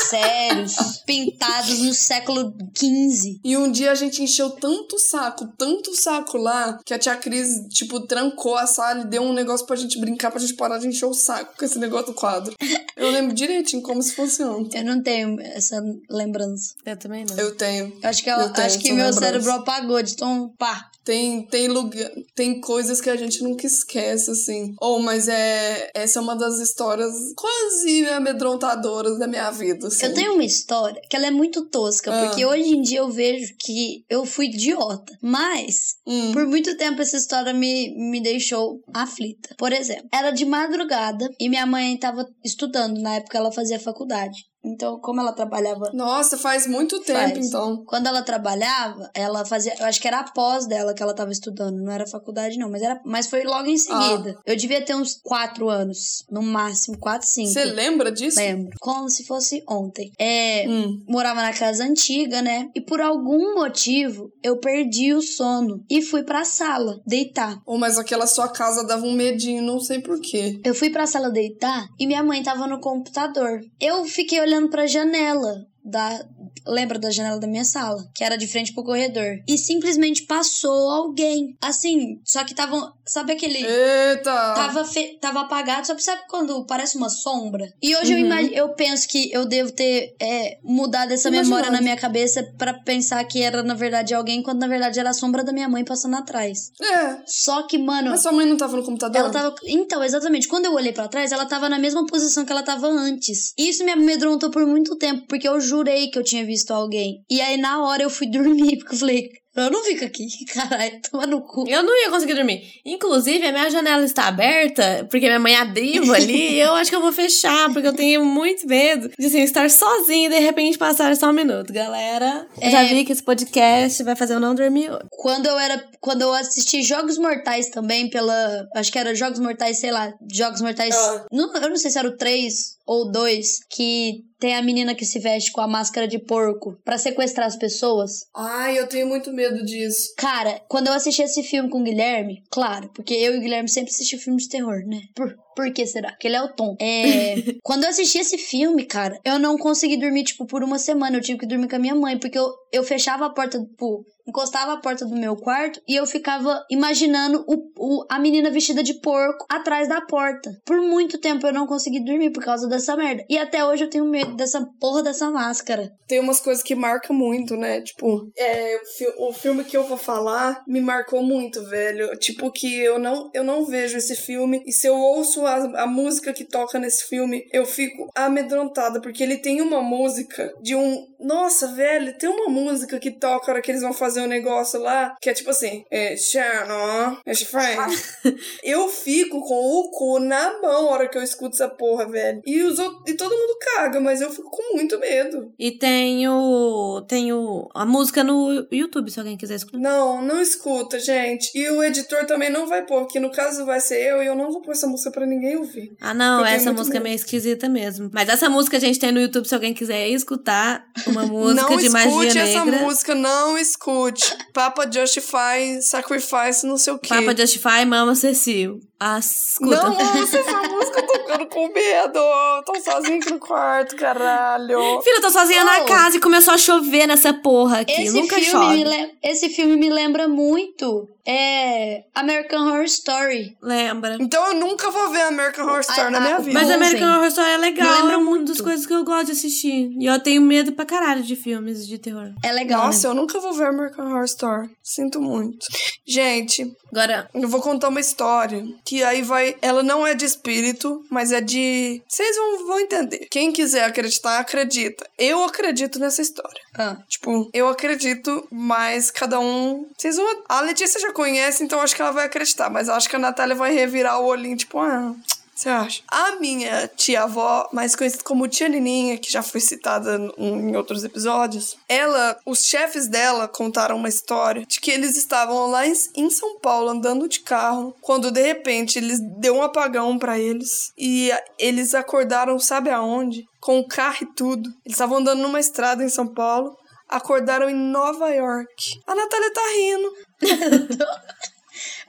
B: sérios, pintados no século XV.
A: E um dia a gente encheu tanto saco, tanto saco lá, que a tia Cris, tipo, trancou a sala e deu um negócio pra gente brincar, pra gente parar de encher o saco com esse negócio do quadro. Eu lembro direitinho como se fosse ontem.
B: Eu não tenho essa lembrança.
C: Eu também não.
A: Eu tenho.
B: Acho que, eu,
A: Eu tenho
B: acho que
A: essa
B: meu
A: lembrança.
B: cérebro apagou de tão pá.
A: Tem, tem lugar, tem coisas que a gente nunca esquece, assim. Ou, mas é. Essa é uma das histórias quase amedrontadoras da minha vida, assim.
B: Eu tenho uma história que ela é muito tosca,
A: Ah.
B: porque hoje em dia eu vejo que eu fui idiota. Mas,
A: Hum.
B: por muito tempo, essa história me, me deixou aflita. Por exemplo, era de madrugada e minha mãe estava estudando. Na época ela fazia faculdade. Então, como ela trabalhava
A: Nossa, faz muito tempo,
B: Faz.
A: então.
B: Quando ela trabalhava, ela fazia. Eu acho que era a pós dela que ela tava estudando. Não era faculdade, não. Mas, era, mas foi logo em seguida. Eu devia ter uns quatro anos. No máximo, quatro, cinco.
A: Você lembra disso?
B: Lembro. Como se fosse ontem. É.
A: Hum.
B: Morava na casa antiga, né? E por algum motivo eu perdi o sono e fui pra sala deitar.
A: Ou mas aquela sua casa dava um medinho, não sei porquê.
B: Eu fui pra sala deitar e minha mãe tava no computador. Eu fiquei olhando pra janela da. Lembra da janela da minha sala? Que era de frente pro corredor. E simplesmente passou alguém. Assim, só que tava. Sabe aquele.
A: Eita!
B: Tava, fe- tava apagado, só sabe quando parece uma sombra? E hoje eu,
A: Uhum.
B: imag... eu penso que eu devo ter é, mudado essa
A: Imaginado.
B: memória na minha cabeça pra pensar que era, na verdade, alguém, quando na verdade era a sombra da minha mãe passando atrás.
A: É.
B: Só que, mano.
A: Mas sua mãe não tava no computador?
B: Ela tava. Então, exatamente. Quando eu olhei pra trás, ela tava na mesma posição que ela tava antes. E isso me amedrontou por muito tempo, porque eu jurei que eu tinha visto alguém. E aí, na hora, eu fui dormir, porque eu falei, eu não fico aqui, caralho, toma no cu.
C: Eu não ia conseguir dormir. Inclusive, a minha janela está aberta, porque minha mãe abriu ali, e eu acho que eu vou fechar, porque eu tenho muito medo de assim, estar sozinha e de repente passar só um minuto. Galera, eu já
B: É.
C: vi que esse podcast vai fazer eu não dormir hoje.
B: Quando eu era. Quando eu assisti Jogos Mortais também, pela. Acho que era Jogos Mortais, sei lá. Jogos Mortais.
A: Ah.
B: Não, eu não sei se era o 3 ou 2, que tem a menina que se veste com a máscara de porco pra sequestrar as pessoas.
A: Ai, eu tenho muito medo disso.
B: Cara, quando eu assisti esse filme com o Guilherme, claro, porque eu e o Guilherme sempre assistimos filmes de terror, né? Por, por que será? Porque ele é o Tom. É, quando eu assisti esse filme, cara, eu não consegui dormir, tipo, por uma semana. Eu tive que dormir com a minha mãe, porque eu, eu fechava a porta, tipo, encostava a porta do meu quarto e eu ficava imaginando o, o, a menina vestida de porco atrás da porta. Por muito tempo eu não consegui dormir por causa dessa merda. E até hoje eu tenho medo dessa porra dessa máscara.
A: Tem umas coisas que marcam muito, né? Tipo, é, o, fi- o filme que eu vou falar me marcou muito, velho. Tipo, que eu não, eu não vejo esse filme. E se eu ouço a, a música que toca nesse filme, eu fico amedrontada. Porque ele tem uma música de um. Nossa, velho, tem uma música que toca na hora que eles vão fazer um negócio lá. Que é tipo assim: é, Shannon, é. Eu fico com o cu na mão a hora que eu escuto essa porra, velho. E, os e todo mundo caga, mas eu fico com muito medo.
C: E tem o. Tem o. A música no YouTube, se alguém quiser escutar.
A: Não, não escuta, gente. E o editor também não vai pôr, porque no caso vai ser eu e eu não vou pôr essa música pra ninguém ouvir.
C: Ah, não, essa música é meio esquisita mesmo. Mas essa música a gente tem no YouTube, se alguém quiser escutar uma música
A: não
C: de
A: escute
C: magia
A: essa
C: negra.
A: música, não escute. Papa Justify, Sacrifice, não sei o quê.
C: Papa Justify, Mama Cecil. Ah, escuta.
A: Não ouça essa música, eu tô ficando com medo. Tô sozinha aqui no quarto, caralho.
C: Filha, eu tô sozinha na
B: Oh.
C: casa e começou a chover nessa porra aqui.
B: Esse
C: Nunca
B: filme,
C: chove.
B: esse filme me lembra muito é American Horror Story.
C: Lembra.
A: Então eu nunca vou ver American Horror Story
B: Ah,
A: na minha
B: ah,
A: vida.
C: Mas American. Horror Story é legal.
B: Lembra
C: é uma
B: muito.
C: das coisas que eu gosto de assistir. E eu tenho medo pra caralho de filmes de terror.
B: É legal,
A: Nossa,
B: né?
A: eu nunca vou ver American Horror Story. Sinto muito. Gente,
C: Agora,
A: eu vou contar uma história que aí vai. Ela não é de espírito, mas é de. Vocês vão, vão entender. Quem quiser acreditar, acredita. Eu acredito nessa história.
B: Ah,
A: Tipo, eu acredito, mas cada um. Vocês vão. A Letícia já conhece, então acho que ela vai acreditar. Mas acho que a Natália vai revirar o olhinho, tipo, ah. Você acha? A minha tia-avó, mais conhecida como tia Nininha, que já foi citada em outros episódios, ela, os chefes dela contaram uma história de que eles estavam lá em, São Paulo andando de carro, quando de repente eles deu um apagão pra eles e eles acordaram, sabe aonde? Com o carro e tudo. Eles estavam andando numa estrada em São Paulo, acordaram em Nova York. A Natália tá rindo.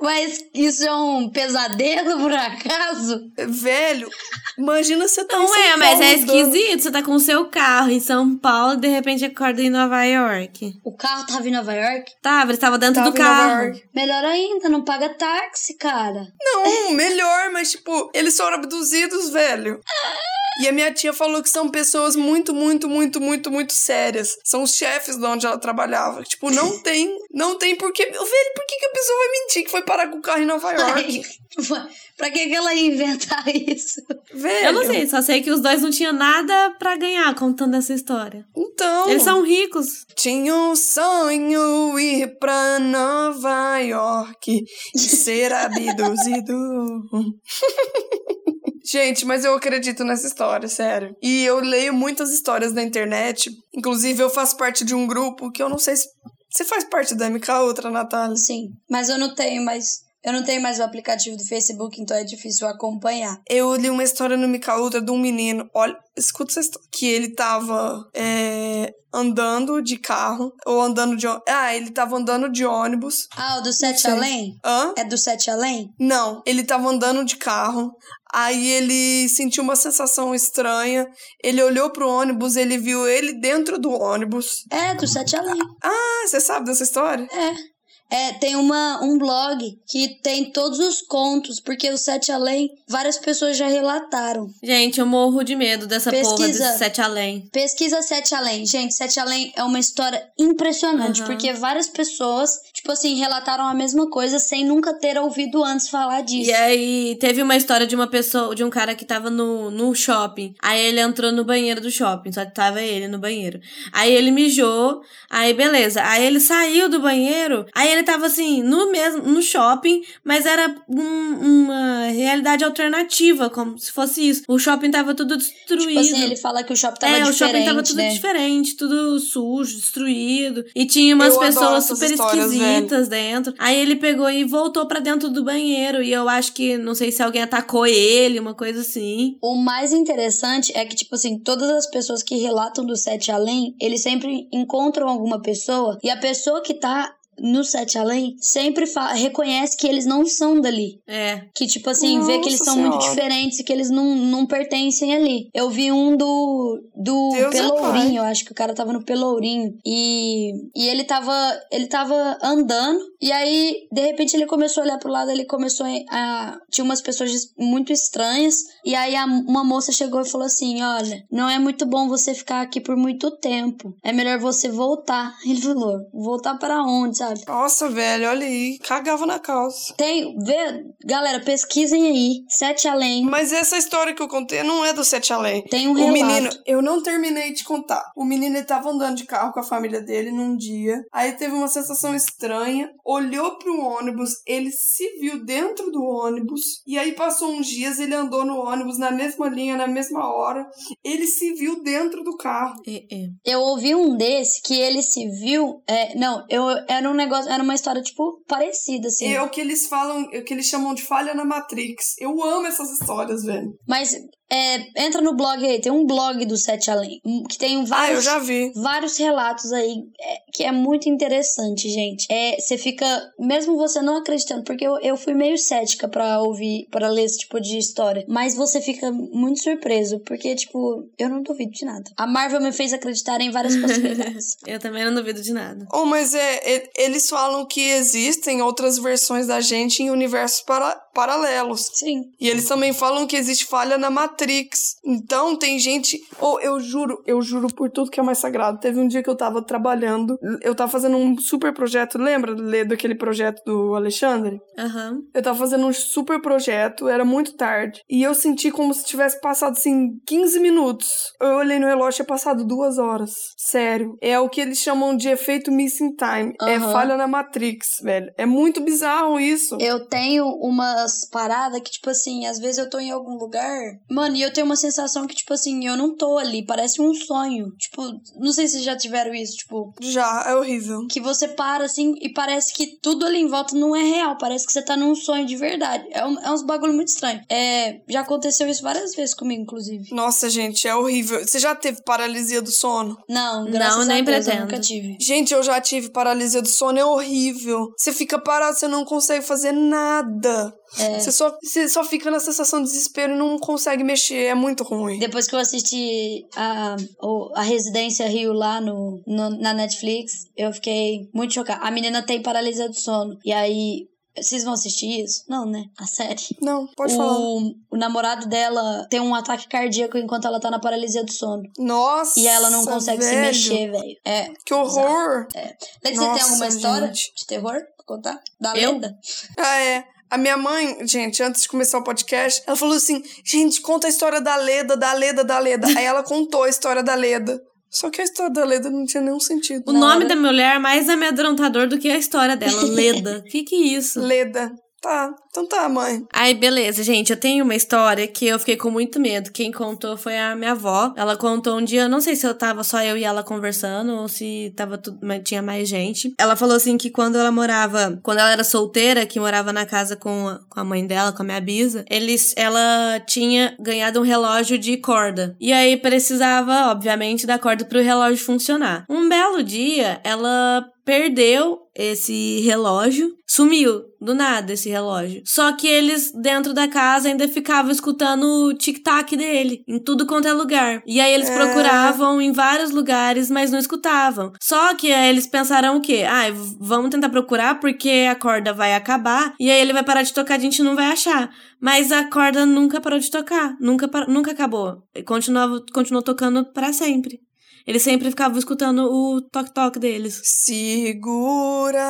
B: Mas isso é um pesadelo, por acaso?
A: Velho, imagina você tá em
C: Não
A: São
C: é, mas
A: Paulo
C: é
A: andando.
C: esquisito. Você tá com o seu carro em São Paulo e de repente acorda em Nova York.
B: O carro tava em Nova York?
C: Tava, ele tava dentro
A: Tava
C: do
A: em
C: carro.
B: Melhor ainda, não paga táxi, cara.
A: Não, melhor, mas tipo, eles foram abduzidos, velho. E a minha tia falou que são pessoas muito, muito, muito, muito, muito sérias. São os chefes de onde ela trabalhava. Tipo, não tem, não tem porquê. Velho, por que, que a pessoa vai mentir que foi parar com o carro em Nova York?
B: Pra que, que ela ia inventar isso?
A: Velho.
C: Eu não sei, só sei que os dois não tinham nada pra ganhar contando essa história.
A: Então.
C: Eles são ricos.
A: Tinha um sonho ir pra Nova York e ser abduzido. Gente, mas eu acredito nessa história, sério. E eu leio muitas histórias na internet. Inclusive, eu faço parte de um grupo que eu não sei se. Você faz parte da MK Outra, Natália?
B: Sim, mas eu não tenho mais. Eu não tenho mais o aplicativo do Facebook, então é difícil acompanhar.
A: Eu li uma história no Ultra de um menino. Olha, escuta essa história. Que ele tava é, andando de carro. Ou andando de. Ah, ele tava andando de ônibus.
B: Ah, o do Sete. Além?
A: Hã?
B: É do Sete Além?
A: Não, ele tava andando de carro, aí ele sentiu uma sensação estranha, ele olhou pro ônibus, ele viu ele dentro do ônibus.
B: É, do Sete Além.
A: Ah, você sabe dessa história?
B: É. É, tem uma, um blog que tem todos os contos, porque o Sete Além, várias pessoas já relataram.
C: Gente, eu morro de medo dessa porra
B: Pesquisa.
C: desse sete além.
B: Pesquisa Sete Além. Gente, Sete Além é uma história impressionante,
C: Aham.
B: porque várias pessoas, tipo assim, relataram a mesma coisa sem nunca ter ouvido antes falar disso.
C: E aí, teve uma história de uma pessoa, de um cara que tava no, no shopping. Aí ele entrou no banheiro do shopping, só que tava ele no banheiro. Aí ele mijou, aí beleza. Aí ele saiu do banheiro, aí ele tava assim, no mesmo, no shopping, mas era um- uma realidade alternativa, como se fosse isso. O shopping tava tudo destruído.
B: Tipo assim, ele fala que o shopping tava
C: é, o
B: diferente,
C: shopping tava tudo
B: né?
C: diferente, tudo sujo, destruído. E tinha umas
A: Eu
C: pessoas super esquisitas dentro. Aí ele pegou e voltou pra dentro do banheiro. E eu acho que, não sei se alguém atacou ele, uma coisa assim.
B: O mais interessante é que, tipo assim, todas as pessoas que relatam do Sete Além, eles sempre encontram alguma pessoa e a pessoa que tá no Sete Além sempre reconhece que eles não são dali.
C: É.
B: Que, tipo assim, vê que eles
A: Nossa
B: são muito
A: Senhora.
B: diferentes e que eles não, não pertencem ali. Eu vi um do, do
A: Deus é
B: Pelourinho, eu acho que o cara tava no Pelourinho. E, e ele tava. Ele tava andando. E aí, de repente, ele começou a olhar pro lado, ele começou a. Tinha umas pessoas muito estranhas. E aí a- uma moça chegou e falou assim: Olha, não é muito bom você ficar aqui por muito tempo. É melhor você voltar. Ele falou, voltar para onde, sabe?
A: Nossa, velho, olha aí, cagava na calça.
B: Tem, vê, galera, pesquisem aí, Sete Além.
A: Mas essa história que eu contei não é do Sete Além.
B: Tem um
A: O
B: relato.
A: menino, eu não terminei de contar. O menino ele tava andando de carro com a família dele num dia. Aí teve uma sensação estranha. Olhou pro ônibus, ele se viu dentro do ônibus. E aí passou uns dias, ele andou no ônibus na mesma linha, na mesma hora. Ele se viu dentro do carro.
C: É, é.
B: Eu ouvi um desse que ele se viu. É, não, eu, era um negócio, era uma história, tipo, parecida, assim.
A: É o que eles falam, é o que eles chamam de falha na Matrix. Eu amo essas histórias, velho.
B: Mas é, entra no blog aí, tem um blog do Sete Além, que tem
A: Ah, eu
B: vários.
A: já vi.
B: Vários relatos aí, é, que é muito interessante, gente. É, você fica, mesmo você não acreditando, porque eu, eu fui meio cética pra ouvir, pra ler esse tipo de história, mas você fica muito surpreso, porque, tipo, eu não duvido de nada. A Marvel me fez acreditar em várias possibilidades.
C: Eu também não duvido de nada.
A: Oh, mas é, é- eles falam que existem outras versões da gente em universos para- paralelos.
B: Sim.
A: E eles também falam que existe falha na Matrix. Matrix. Então tem gente. Ou eu juro, eu juro por tudo que é mais sagrado. Teve um dia que eu tava trabalhando, eu tava fazendo um super projeto. Lembra Lê, daquele projeto do Alexandre?
C: Aham.
A: Eu tava fazendo um super projeto, era muito tarde. E eu senti como se tivesse passado, assim, 15 minutos. Eu olhei no relógio e tinha passado duas horas. Sério. É o que eles chamam de efeito missing time. É
B: Aham.
A: falha na Matrix, velho. É muito bizarro isso.
B: Eu tenho umas paradas que, tipo assim, às vezes eu tô em algum lugar. Mano, e eu tenho uma sensação que, tipo assim, eu não tô ali. Parece um sonho. Tipo, não sei se já tiveram isso, tipo.
A: Já, é horrível.
B: Que você para assim e parece que tudo ali em volta não é real. Parece que você tá num sonho de verdade. É, um- é uns bagulho muito estranho. É, já aconteceu isso várias vezes comigo, inclusive.
A: Nossa, gente, é horrível. Você já teve paralisia do sono?
B: Não, graças
C: nem
B: a Deus,
C: pretendo.
B: eu nunca tive.
A: Gente, eu já tive paralisia do sono, é horrível. Você fica parado, você não consegue fazer nada.
B: É.
A: Você, só, você só fica na sensação de desespero e não consegue mexer. É muito ruim.
B: Depois que eu assisti a, o- a Residência Rio lá no, no- na Netflix, eu fiquei muito chocada. A menina tem paralisia do sono. E aí, vocês vão assistir isso? Não, né? A série.
A: Não, pode falar.
B: O, o namorado dela tem um ataque cardíaco enquanto ela tá na paralisia do sono.
A: Nossa.
B: E ela não consegue se
A: velho.
B: mexer, velho. É.
A: Que horror.
B: Leite, você tem
A: Nossa,
B: alguma história
A: gente.
B: de terror pra contar? Da
C: Eu?
B: lenda?
A: Ah, é. A minha mãe, gente, antes de começar o podcast, ela falou assim: gente, conta a história da Leda, da Leda, da Leda. Aí ela contou a história da Leda. Só que a história da Leda não tinha nenhum sentido.
C: O nome da mulher é mais amedrontador do que a história dela. Leda. que que é isso?
A: Leda. Tá, então tá, mãe.
C: Aí, beleza, gente. Eu tenho uma história que eu fiquei com muito medo. Quem contou foi a minha avó. Ela contou um dia, não sei se eu tava só eu e ela conversando ou se tava tudo, tinha mais gente. Ela falou assim que quando ela morava, quando ela era solteira, que morava na casa com a, com a mãe dela, com a minha bisa, eles, ela tinha ganhado um relógio de corda. E aí precisava, obviamente, da corda pro relógio funcionar. Um belo dia, ela perdeu esse relógio, sumiu do nada esse relógio. Só que eles dentro da casa ainda ficavam escutando o tic-tac dele em tudo quanto é lugar. E aí eles
A: É.
C: procuravam em vários lugares, mas não escutavam. Só que aí eles pensaram o quê? Ah, vamos tentar procurar porque a corda vai acabar e aí ele vai parar de tocar, a gente não vai achar. Mas a corda nunca parou de tocar, nunca nunca acabou. E Continuava, continuou tocando para sempre. Eles sempre ficavam escutando o toque-toque deles.
A: Segura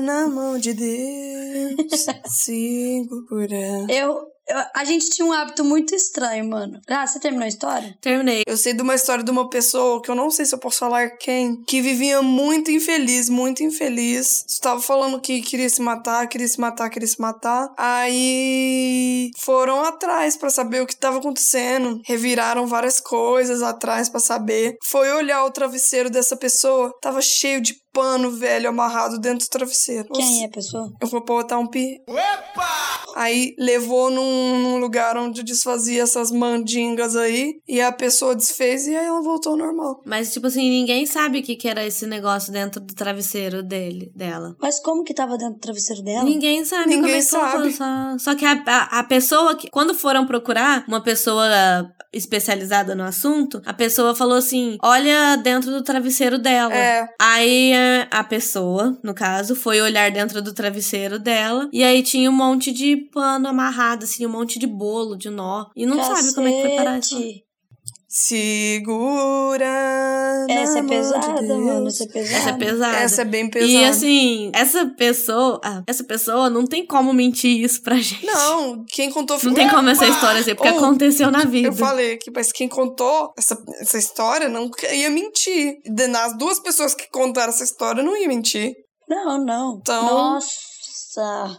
A: na mão de Deus. Segura.
B: Eu, eu- A gente tinha um hábito muito estranho, mano. Ah, você terminou a história?
C: Terminei.
A: Eu sei de uma história de uma pessoa que eu não sei se eu posso falar quem, que vivia muito infeliz, muito infeliz. Estava falando que queria se matar, queria se matar, queria se matar. Aí foram atrás pra saber o que estava acontecendo, reviraram várias coisas atrás pra saber. Foi olhar o travesseiro dessa pessoa, tava cheio de pano velho amarrado dentro do travesseiro.
B: Quem é a pessoa?
A: Eu vou botar um pi. Aí levou num, num lugar onde desfazia essas mandingas aí. E a pessoa desfez e aí ela voltou ao normal.
C: Mas, tipo assim, ninguém sabe o que, que era esse negócio dentro do travesseiro dele, dela.
B: Mas como que tava dentro do travesseiro dela?
C: Ninguém sabe
A: Ninguém
C: como é que
A: sabe.
C: Só, só que a, a, a pessoa que. Quando foram procurar uma pessoa especializada no assunto, a pessoa falou assim: olha dentro do travesseiro dela.
A: É.
C: Aí a, pessoa, no caso, foi olhar dentro do travesseiro dela. E aí tinha um monte de pano amarrado, assim, um monte de bolo, de nó. E não sabe como é que foi parar isso.
A: Segura.
B: Essa é pesada,
A: de
B: mano. Essa é pesada.
C: Essa é pesada.
A: Essa é bem pesada.
C: E assim, essa pessoa, ah, essa pessoa não tem como mentir isso pra gente.
A: Não, quem contou foi.
C: Não tem como essa história ser, porque
A: Ou,
C: aconteceu na vida.
A: Eu falei aqui, mas quem contou essa, essa história não ia mentir. De- Nas duas pessoas que contaram essa história não ia mentir.
B: Não, não.
A: Então-
B: Nossa.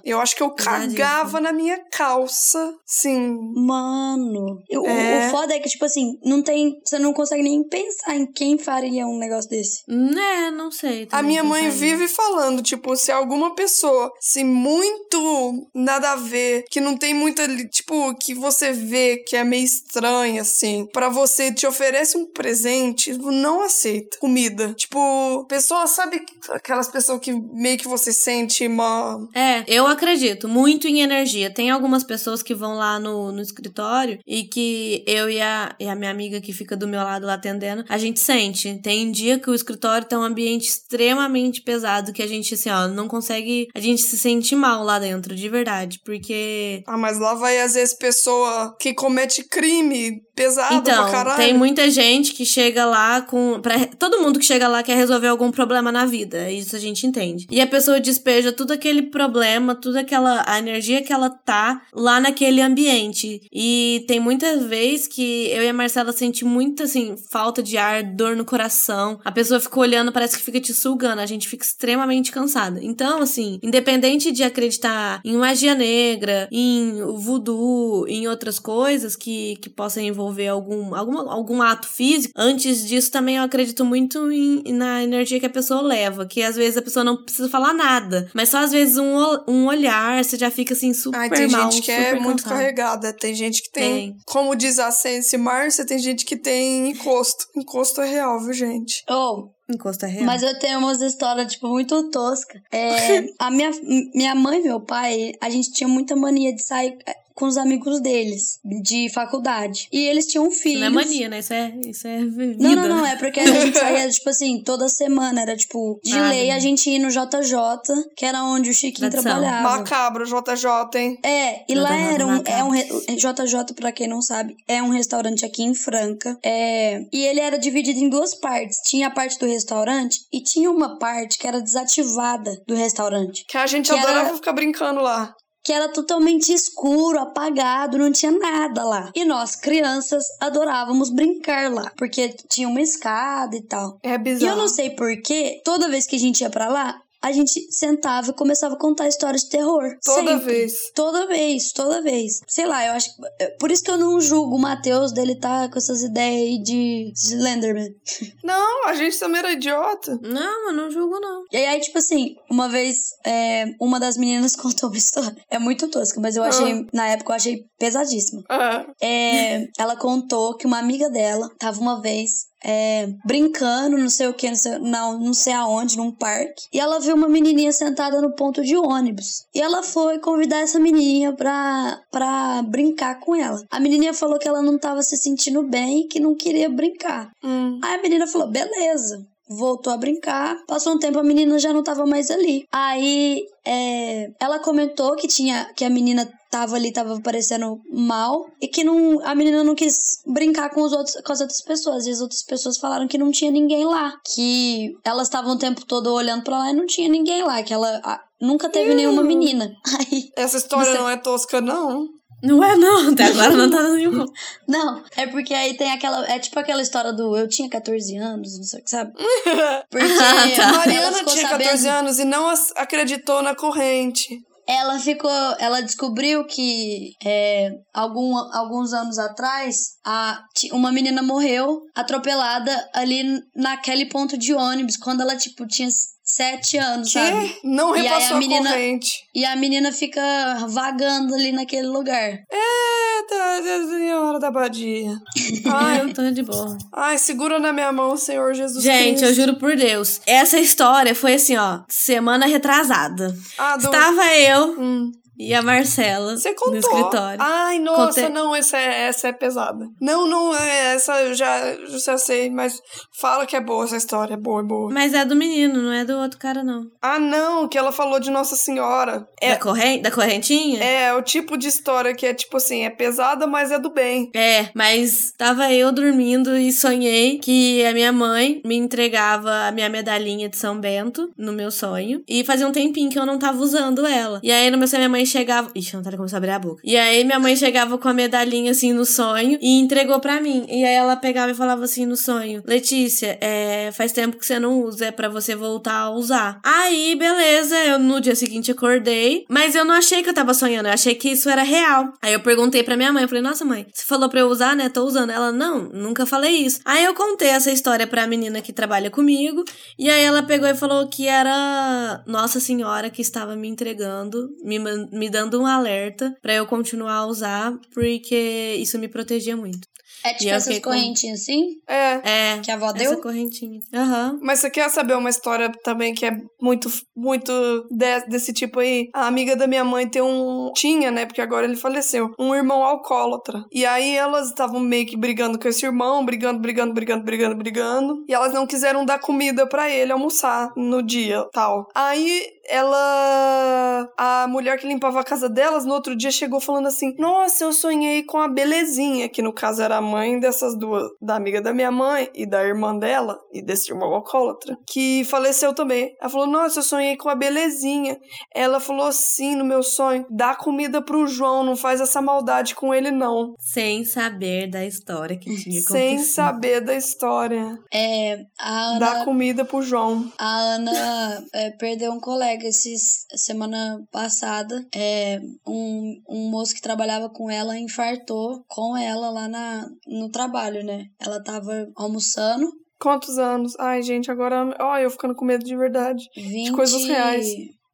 A: Eu acho que eu cagava na minha calça. Sim.
B: Mano. Eu- o-
A: É.
B: O, foda é que, tipo assim, não tem. Você não consegue nem pensar em quem faria um negócio desse.
C: Né, não sei.
A: A minha mãe
C: pensaria.
A: vive falando, tipo, se alguma pessoa, se muito nada a ver, que não tem muita, tipo, que você vê que é meio estranha, assim, pra você te oferece um presente, tipo, não aceita comida. Tipo, pessoa, sabe aquelas pessoas que meio que você sente uma.
C: É, É, eu acredito muito em energia. Tem algumas pessoas que vão lá no, no escritório e que eu e a, e a minha amiga que fica do meu lado lá atendendo, a gente sente. Tem dia que o escritório tá um ambiente extremamente pesado que a gente, assim, ó, não consegue. A gente se sente mal lá dentro, de verdade. Porque.
A: Ah, mas lá vai às vezes pessoa que comete crime pesado
C: Então,
A: pra caralho.
C: tem muita gente que chega lá com. Pra, todo mundo que chega lá quer resolver algum problema na vida. Isso a gente entende. E a pessoa despeja tudo aquele problema, toda aquela. a energia que ela tá lá naquele ambiente. E tem muitas vezes que eu e a Marcela sente muito, assim, falta de ar, dor no coração. A pessoa fica olhando, parece que fica te sugando. A gente fica extremamente cansada. Então, assim, independente de acreditar em magia negra, em voodoo, em outras coisas que, que possam envolver algum, algum, algum ato físico, antes disso também eu acredito muito em, na energia que a pessoa leva. Que às vezes a pessoa não precisa falar nada, mas só às vezes um, um olhar você já fica assim super
A: Ai, tem
C: mal,
A: gente que é
C: super
A: muito
C: cansado.
A: carregada. Tem gente que tem,
C: Tem.
A: como diz a Sense Márcia, tem gente que tem encosto. Encosto é real, viu, gente?
B: Oh,
C: Encosto é real.
B: Mas eu tenho umas histórias, tipo, muito tosca. É, a minha, minha mãe e meu pai, a gente tinha muita mania de sair com os amigos deles, de faculdade. E eles tinham
C: Isso
B: filhos.
C: não é mania, né? Isso é, isso é vida.
B: Não, não, não, é porque a gente saía, tipo assim, toda semana. Era, tipo, de
C: Ah,
B: lei a gente ia no JJ, que era onde o Chiquinho
C: Tradição.
B: trabalhava.
A: Macabro, JJ, hein?
B: É, e
C: JJ
B: lá era um, é um JJ, pra quem não sabe, é um restaurante aqui em Franca. É, e ele era dividido em duas partes. Tinha a parte do restaurante e tinha uma parte que era desativada do restaurante.
A: Que a gente
B: Que
A: adorava
B: era-
A: ficar brincando lá.
B: Que era totalmente escuro, apagado, não tinha nada lá. E nós, crianças, adorávamos brincar lá. Porque tinha uma escada e tal.
A: É
B: E
A: bizarro.
B: eu não sei porquê, toda vez que a gente ia pra lá, a gente sentava e começava a contar histórias de terror.
A: Toda
B: Sempre.
A: vez.
B: Toda vez, toda vez. Sei lá, eu acho. é, Por isso que eu não julgo o Matheus dele tá com essas ideias aí de Slenderman.
A: Não, a gente também era idiota.
C: Não, eu não julgo, não.
B: E aí, tipo assim, uma vez, é, uma das meninas contou uma história. É muito tosca, mas eu achei, na época, eu achei pesadíssima.
A: Ah,
B: É, ela contou que uma amiga dela tava uma vez é, brincando, não sei o que, não sei, não, não sei aonde, num parque. E ela viu uma menininha sentada no ponto de ônibus. E ela foi convidar essa menininha pra, pra brincar com ela. A menininha falou que ela não tava se sentindo bem e que não queria brincar.
A: hum.
B: Aí a menina falou, beleza. Voltou a brincar. Passou um tempo, a menina já não tava mais ali. Aí é, ela comentou que tinha que a menina tava ali, tava parecendo mal. E que não, a menina não quis brincar com, os outros, com as outras pessoas. E as outras pessoas falaram que não tinha ninguém lá. Que elas estavam o tempo todo olhando pra lá e não tinha ninguém lá. Que ela ah, nunca teve nenhuma menina. Aí
A: Essa história
B: Você-
A: não é tosca, não.
C: Não é, não. Até agora não tá dando nenhum.
B: Não, é porque aí tem aquela. É tipo aquela história do eu tinha 14 anos, não sei o que, sabe? Porque
C: Ah, tá.
B: ela
A: Mariana tinha
B: sabendo-
A: 14 anos e não acreditou na corrente.
B: Ela ficou. Ela descobriu que é, algum, alguns anos atrás a, uma menina morreu atropelada ali naquele ponto de ônibus, quando ela, tipo, tinha sete anos, sabe?
A: Que não
B: E aí a
A: repassou a,
B: menina-
A: corrente.
B: E a menina fica vagando ali naquele lugar.
A: Eita, senhora da Badia. Ai,
C: Eu tô de boa.
A: ai, segura na minha mão, Senhor Jesus
C: Gente, eu
A: Cristo.
C: juro por Deus. Essa história foi assim, ó, semana retrasada.
A: Ah, do...
C: Estava eu
A: Hum.
C: E a Marcela
A: Você contou.
C: no escritório.
A: Ai, nossa, não, essa é, essa é pesada. Não, não, é, essa eu já, já sei, mas fala que é boa essa história, é boa, é boa.
C: Mas é do menino, não é do outro cara, não.
A: Ah, não, que ela falou de Nossa Senhora. É,
C: Da, corren da correntinha?
A: é o tipo de história que é tipo assim, é pesada, mas é do bem.
C: É, mas tava eu dormindo e sonhei que a minha mãe me entregava a minha medalhinha de São Bento no meu sonho. E fazia um tempinho que eu não tava usando ela. E aí no meu sonho minha mãe chegava. Ixi, a Natália começou a abrir a boca. E aí minha mãe chegava com a medalhinha assim no sonho e entregou pra mim. E aí ela pegava e falava assim no sonho: Letícia, é, faz tempo que você não usa, é pra você voltar a usar. Aí, beleza, eu no dia seguinte acordei, mas eu não achei que eu tava sonhando, eu achei que isso era real. Aí eu perguntei pra minha mãe, eu falei: Nossa, mãe, você falou pra eu usar, né? Tô usando. Ela, não, nunca falei isso. Aí eu contei essa história pra menina que trabalha comigo, e aí ela pegou e falou que era Nossa Senhora que estava me entregando, me, me dando um alerta pra eu continuar a usar, porque isso me protegia muito.
B: É
C: E
B: tipo essas
C: fiquei com-
B: correntinhas assim,
A: É.
C: É,
B: que a avó
C: essa
B: deu?
C: correntinha. Aham.
A: Mas você quer saber uma história também que é muito, muito de- desse tipo aí? A amiga da minha mãe tem um. Tinha, né? Porque agora ele faleceu. Um irmão alcoólatra. E aí elas estavam meio que brigando com esse irmão, brigando, brigando, brigando, brigando, brigando. E elas não quiseram dar comida pra ele almoçar no dia tal. Aí ela. A mulher que limpava a casa delas no outro dia chegou falando assim: Nossa, eu sonhei com a Belezinha, que no caso era a mãe dessas duas, da amiga da minha mãe e da irmã dela, e desse irmão alcoólatra, que faleceu também. Ela falou: Nossa, eu sonhei com a Belezinha. Ela falou assim no meu sonho: Dá comida pro João, não faz essa maldade com ele, não.
C: Sem saber da história que tinha acontecido.
A: Sem saber da história.
B: É, a Ana,
A: Dá comida pro João.
B: a Ana é, perdeu um colega esses, semana passada. É, um, um moço que trabalhava com ela infartou com ela lá na, no trabalho, né? Ela tava almoçando.
A: Quantos anos? Ai, gente, agora. Ó, eu ficando com medo de verdade.
B: 20,
A: coisas reais.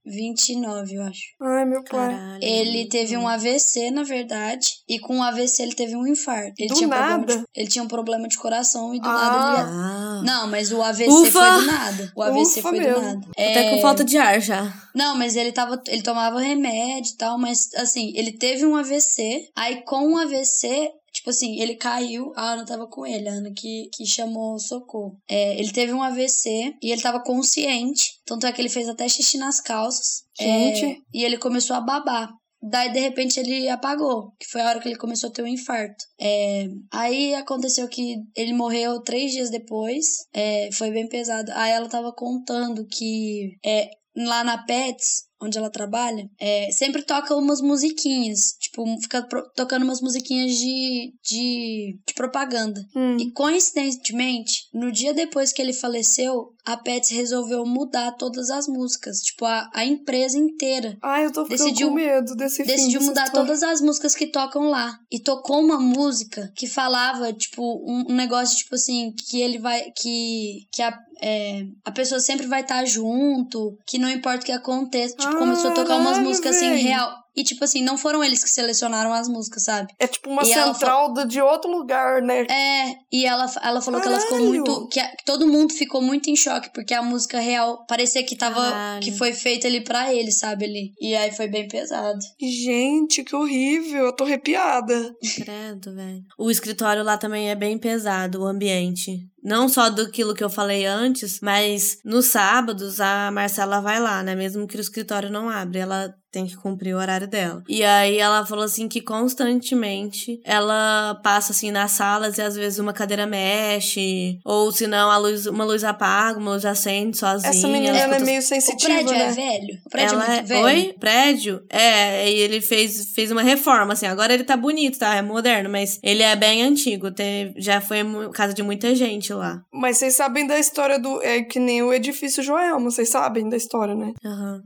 B: 29, eu acho.
A: Ai, meu pai.
C: Caralho.
B: Ele teve um AVC, na verdade, e com o AVC ele teve um infarto. Ele,
A: Do
B: tinha, problema
A: nada?
B: de, ele tinha um problema de coração e do
A: Ah.
B: nada ele.
C: Ah.
B: Não, mas o AVC
C: Ufa!
B: foi do nada. O AVC
A: Ufa
B: foi
A: mesmo.
B: do nada.
C: Tô até com
B: É,
C: falta de ar já.
B: Não, mas ele tava. Ele tomava remédio e tal, mas assim, ele teve um AVC. Aí com o AVC. Tipo assim, ele caiu, a Ana tava com ele, a Ana que, que chamou socorro. É, ele teve um AVC e ele tava consciente. Tanto é que ele fez até xixi nas calças.
A: Gente.
B: É, e ele começou a babar. Daí, de repente, ele apagou, que foi a hora que ele começou a ter um infarto. É, aí aconteceu que ele morreu três dias depois, é, foi bem pesado. Aí ela tava contando que é, lá na Pets, onde ela trabalha, é, sempre toca umas musiquinhas. Tipo, fica tocando umas musiquinhas de, de, de propaganda.
A: Hum.
B: E coincidentemente, no dia depois que ele faleceu, a Pets resolveu mudar todas as músicas. Tipo, a, a empresa inteira.
A: Ai, eu tô ficando
B: Decidiu-
A: com medo desse
B: Decidiu mudar
A: história.
B: todas as músicas que tocam lá. E tocou uma música que falava, tipo, um, um negócio, tipo assim, que ele vai. Que, que a, é, a pessoa sempre vai estar junto, que não importa o que aconteça. Tipo, começou a tocar umas músicas assim, real. E, tipo assim, não foram eles que selecionaram as músicas, sabe?
A: É tipo uma
B: E
A: central do- de outro lugar, né?
B: É, e ela, ela falou que ela ficou
A: Caralho!
B: muito. Que, a- que todo mundo ficou muito em choque, porque a música real parecia que tava.
C: Caralho.
B: Que foi feita ali pra ele, sabe? Ali. E aí foi bem pesado.
A: Gente, que horrível. Eu tô arrepiada.
C: Credo, velho. O escritório lá também é bem pesado, o ambiente. Não só do aquilo que eu falei antes, mas nos sábados a Marcela vai lá, né? Mesmo que o escritório não abre, ela tem que cumprir o horário dela. E aí ela falou assim que constantemente ela passa assim nas salas e às vezes uma cadeira mexe, ou se não a luz, uma luz apaga, uma luz acende sozinha.
A: Essa menina
C: ela
A: é meio
B: O
A: sensitiva,
B: prédio
A: né?
B: é velho? O prédio
C: ela
B: é muito velho?
C: Oi? Prédio? É, e ele fez, fez uma reforma, assim. Agora ele tá bonito, tá? É moderno, mas ele é bem antigo. Teve, já foi casa de muita gente lá.
A: Mas vocês sabem da história do. É que nem o edifício Joelma, vocês sabem da história, né?
C: Aham.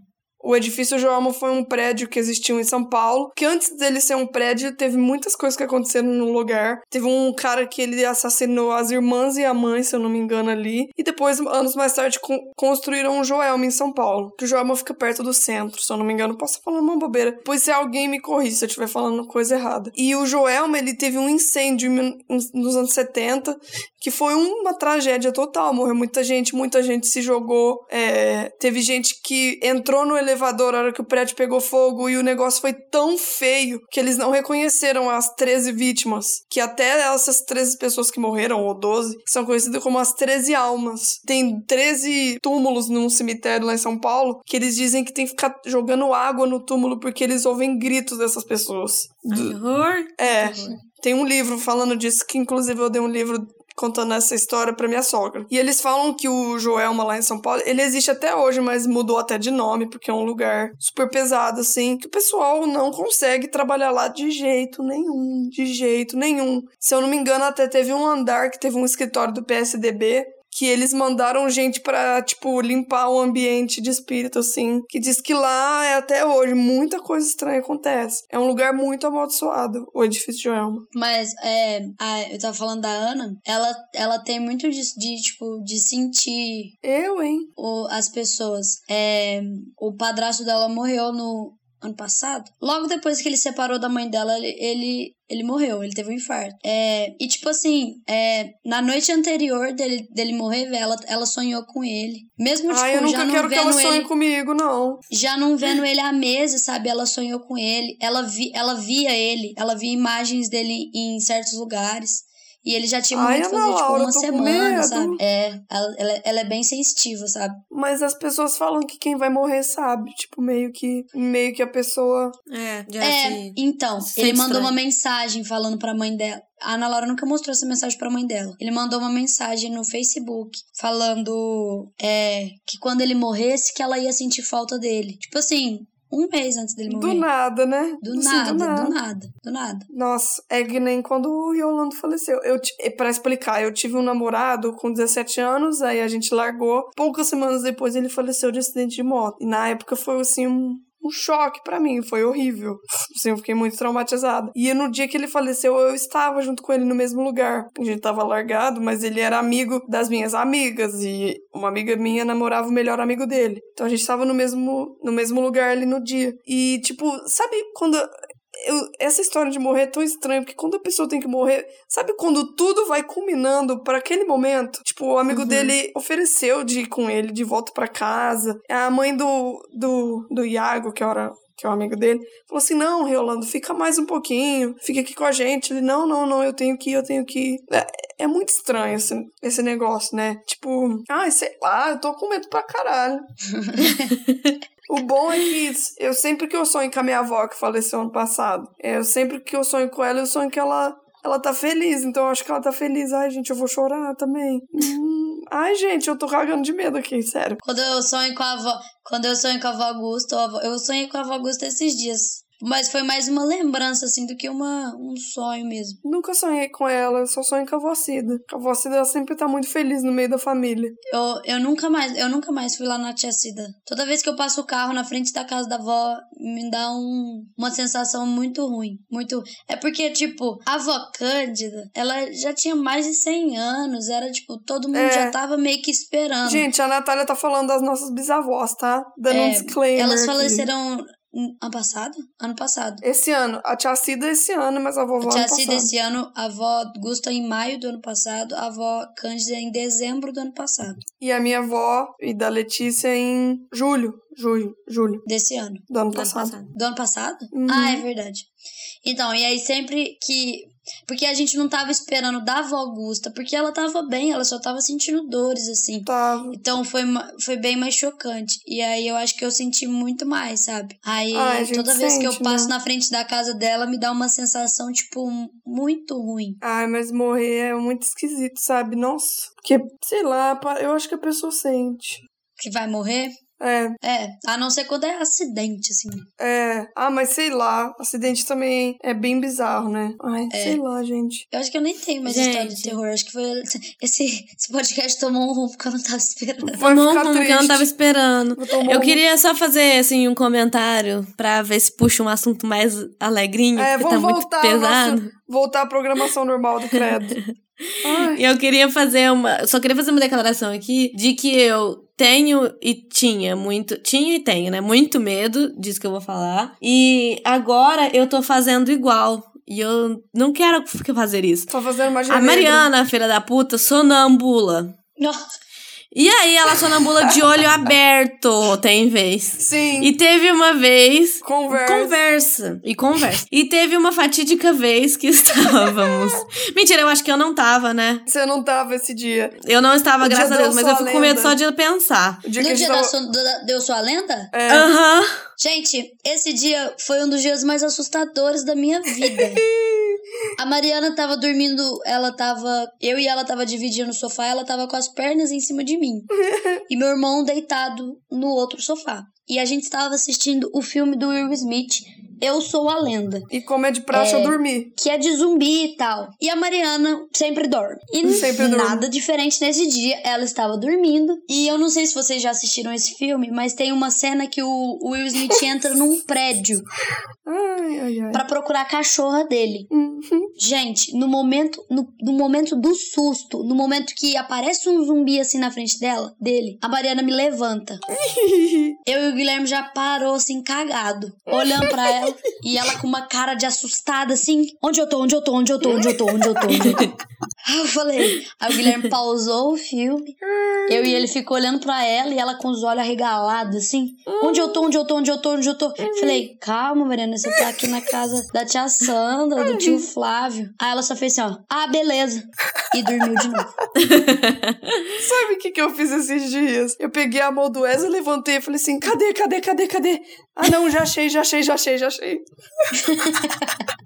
A: O edifício Joelma foi um prédio que existiu em São Paulo, que antes dele ser um prédio, teve muitas coisas que aconteceram no lugar. Teve um cara que ele assassinou as irmãs e a mãe, se eu não me engano, ali. E depois, anos mais tarde, con- construíram um Joelma em São Paulo. Que o Joelma fica perto do centro, se eu não me engano. Posso falar uma bobeira. Pois se alguém me corrige se eu estiver falando coisa errada. E o Joelma, ele teve um incêndio nos anos 70, que foi uma tragédia total. Morreu muita gente, muita gente se jogou. é, teve gente que entrou no elevador na hora que o prédio pegou fogo e o negócio foi tão feio que eles não reconheceram as 13 vítimas. Que até essas 13 pessoas que morreram, ou 12, são conhecidas como as 13 almas. Tem 13 túmulos num cemitério lá em São Paulo que eles dizem que tem que ficar jogando água no túmulo porque eles ouvem gritos dessas pessoas.
C: Ai, horror.
A: É,
C: horror.
A: tem um livro falando disso, que inclusive eu dei um livro contando essa história pra minha sogra. E eles falam que o Joelma lá em São Paulo, ele existe até hoje, mas mudou até de nome, porque é um lugar super pesado, assim, que o pessoal não consegue trabalhar lá de jeito nenhum, de jeito nenhum. Se eu não me engano, até teve um andar que teve um escritório do PSDB, que eles mandaram gente pra, tipo, limpar o ambiente de espírito, assim. Que diz que lá é até hoje muita coisa estranha acontece. É um lugar muito amaldiçoado, o edifício Joelma.
B: Mas, é, a- eu tava falando da Ana, ela, ela tem muito de, de, tipo, de sentir
A: Eu, hein?
B: o, as pessoas. É, o padrasto dela morreu no, ano passado. Logo depois que ele separou da mãe dela, ele, ele, ele morreu, ele teve um infarto. É, e tipo assim, é, na noite anterior dele, dele morrer, ela, ela sonhou com ele. Mesmo, tipo,
A: Ai, eu
B: já
A: nunca
B: não
A: quero que
B: vendo
A: ela sonhe
B: ele.
A: comigo, não.
B: Já não vendo ele há meses, sabe? Ela sonhou com ele. Ela, vi, ela via ele, ela via imagens dele em certos lugares. E ele já tinha
A: Ana
B: fazer, tipo,
A: Laura,
B: uma
A: tô com
B: semana, sabe? É, ela, ela, ela é bem sensitiva, sabe?
A: Mas as pessoas falam que quem vai morrer sabe. Tipo, meio que. Meio que a pessoa.
C: É, já
B: É,
C: se-
B: então,
C: se
B: ele mandou
C: estranho.
B: uma mensagem falando pra mãe dela. A Ana Laura nunca mostrou essa mensagem pra mãe dela. Ele mandou uma mensagem no Facebook falando é, que quando ele morresse, que ela ia sentir falta dele. Tipo assim, um mês antes dele morrer.
A: Do nada, né?
B: Do
A: Assim,
B: nada, do nada, do nada.
A: Nossa, é que nem quando o Yolando faleceu. Eu, pra explicar, eu tive um namorado com 17 anos, aí a gente largou. Poucas semanas depois ele faleceu de acidente de moto. E na época foi assim um. Um choque pra mim, foi horrível. Assim, eu fiquei muito traumatizada. E no dia que ele faleceu, eu estava junto com ele no mesmo lugar. A gente tava largado, mas ele era amigo das minhas amigas. E uma amiga minha namorava o melhor amigo dele. Então a gente tava no mesmo, no mesmo lugar ali no dia. E, tipo, sabe quando eu- essa história de morrer é tão estranha, porque quando a pessoa tem que morrer, sabe quando tudo vai culminando para aquele momento? Tipo, o amigo dele ofereceu de ir com ele de volta para casa. A mãe do, do, do Iago, que era. Que é o amigo dele, falou assim: Não, Reolando, fica mais um pouquinho, fica aqui com a gente. Ele: Não, não, não, eu tenho que ir, eu tenho que ir. É, é muito estranho esse, esse negócio, né? Tipo, ai, sei lá, eu tô com medo pra caralho. O bom é que eu sempre que eu sonho com a minha avó que faleceu ano passado, é, eu sempre que eu sonho com ela, eu sonho que ela ela tá feliz, então eu acho que ela tá feliz. Ai, gente, eu vou chorar também. Hum, ai, gente, eu tô cagando de medo aqui, sério.
B: Quando eu sonho com a avó, quando eu sonho com a avó Augusta, eu sonhei com a avó Augusta esses dias. Mas foi mais uma lembrança, assim, do que uma, um sonho mesmo.
A: Nunca sonhei com ela, eu só sonho com a avó Cida. A avó Cida ela sempre tá muito feliz no meio da família.
B: Eu, eu nunca mais, eu nunca mais fui lá na tia Cida. Toda vez que eu passo o carro na frente da casa da avó, me dá um, uma sensação muito ruim. Muito. É porque, tipo, a avó Cândida, ela já tinha mais de 100 anos. Era, tipo, todo mundo
A: É.
B: já tava meio que esperando.
A: Gente, a Natália tá falando das nossas bisavós, tá? Dando um
B: É,
A: disclaimer.
B: Elas
A: aqui.
B: faleceram hum, ano passado? Ano passado.
A: Esse ano. A tia Cida esse ano, mas a vovó
B: A tia
A: ano
B: Cida
A: passado.
B: esse ano, a avó Gusta em maio do ano passado, a avó Cândida em dezembro do ano passado.
A: E a minha avó e da Letícia em julho. Julho, julho
B: Desse ano.
A: do ano
C: do ano
A: passado.
C: passado.
B: Do ano passado?
A: Uhum.
B: Ah, é verdade. Então, e aí sempre que. Porque a gente não tava esperando da avó Augusta, porque ela tava bem, ela só tava sentindo dores, assim.
A: Tava.
B: Então foi, foi bem mais chocante. E aí eu acho que eu senti muito mais, sabe? Aí
A: a gente
B: toda vez que eu
A: sente,
B: passo
A: né?
B: na frente da casa dela, me dá uma sensação, tipo, muito ruim.
A: Ai, mas morrer é muito esquisito, sabe? Nossa. Porque, sei lá, eu acho que a pessoa sente.
B: Que vai morrer?
A: É,
B: É, a não ser quando é acidente, assim.
A: é. Ah, mas sei lá. Acidente também é bem bizarro, né? Ai,
B: É.
A: sei lá, gente.
B: Eu acho que eu nem tenho mais
C: Gente.
B: história de terror. Acho que foi. Esse, esse podcast tomou um rumo que eu não tava esperando.
A: Vai
C: Tomou um
A: ficar
C: rumo que eu não tava esperando. Eu
A: um-
C: queria só fazer, assim, um comentário pra ver se puxa um assunto mais alegrinho,
A: É,
C: porque tá
A: vamos
C: muito
A: voltar,
C: pesado.
A: nosso- voltar à programação normal do Credo. Ai,
C: E eu queria fazer uma. Só queria fazer uma declaração aqui de que eu tenho e tinha muito. Tinha e tenho, né? Muito medo disso que eu vou falar. E agora eu tô fazendo igual. E eu não quero fazer isso.
A: tô fazendo magia
C: A
A: negra.
C: Mariana, filha da puta, sonambula.
B: Nossa.
C: E aí ela sonambula de olho aberto, tem vez.
A: Sim.
C: E teve uma vez.
A: Conversa.
C: Conversa. E conversa. E teve uma fatídica vez que estávamos. Mentira, eu acho que eu não tava, né?
A: Você não tava esse dia.
C: Eu não estava,
A: O
C: graças a
A: deu
C: Deus, mas eu fico com medo
A: lenda.
C: só de pensar.
A: O dia
B: No dia
A: gente
B: da,
A: tava...
B: sua- da- Deu Sua Lenda?
A: É.
C: Aham.
B: Gente, esse dia foi um dos dias mais assustadores da minha vida. A Mariana tava dormindo, ela tava. Eu e ela tava dividindo o sofá, ela tava com as pernas em cima de mim. E meu irmão deitado no outro sofá. E a gente estava assistindo o filme do Will Smith, Eu Sou a Lenda.
A: E como é de praxe, eu dormi.
B: Que é de zumbi e tal. E a Mariana sempre dorme. E
A: Sempre dorme.
B: nada diferente nesse dia. Ela estava dormindo. E eu não sei se vocês já assistiram esse filme, mas tem uma cena que o Will Smith entra num prédio
A: Ai, ai, ai.
B: pra procurar a cachorra dele.
A: Hum.
B: Gente, no momento, no, no momento do susto, no momento que aparece um zumbi assim na frente dela, dele, a Mariana me levanta. Eu e o Guilherme já parou assim, cagado, olhando pra ela. E ela com uma cara de assustada, assim. Onde eu tô? Onde eu tô? Onde eu tô? Onde eu tô? Onde eu tô? Onde eu tô? Aí eu falei. Aí o Guilherme pausou o filme. Eu e ele ficou olhando pra ela e ela com os olhos arregalados, assim. Onde eu tô? Onde eu tô? Onde eu tô? Onde eu tô? Falei, calma, Mariana, você tá aqui na casa da tia Sandra, do tio Flávio. Aí ela só fez assim, ó. Ah, beleza. E dormiu de novo.
A: Sabe o que, que eu fiz esses dias? Eu peguei a mão do Wesley, levantei e falei assim: cadê, cadê, cadê, cadê? Ah, não, já achei, já achei, já achei, já achei.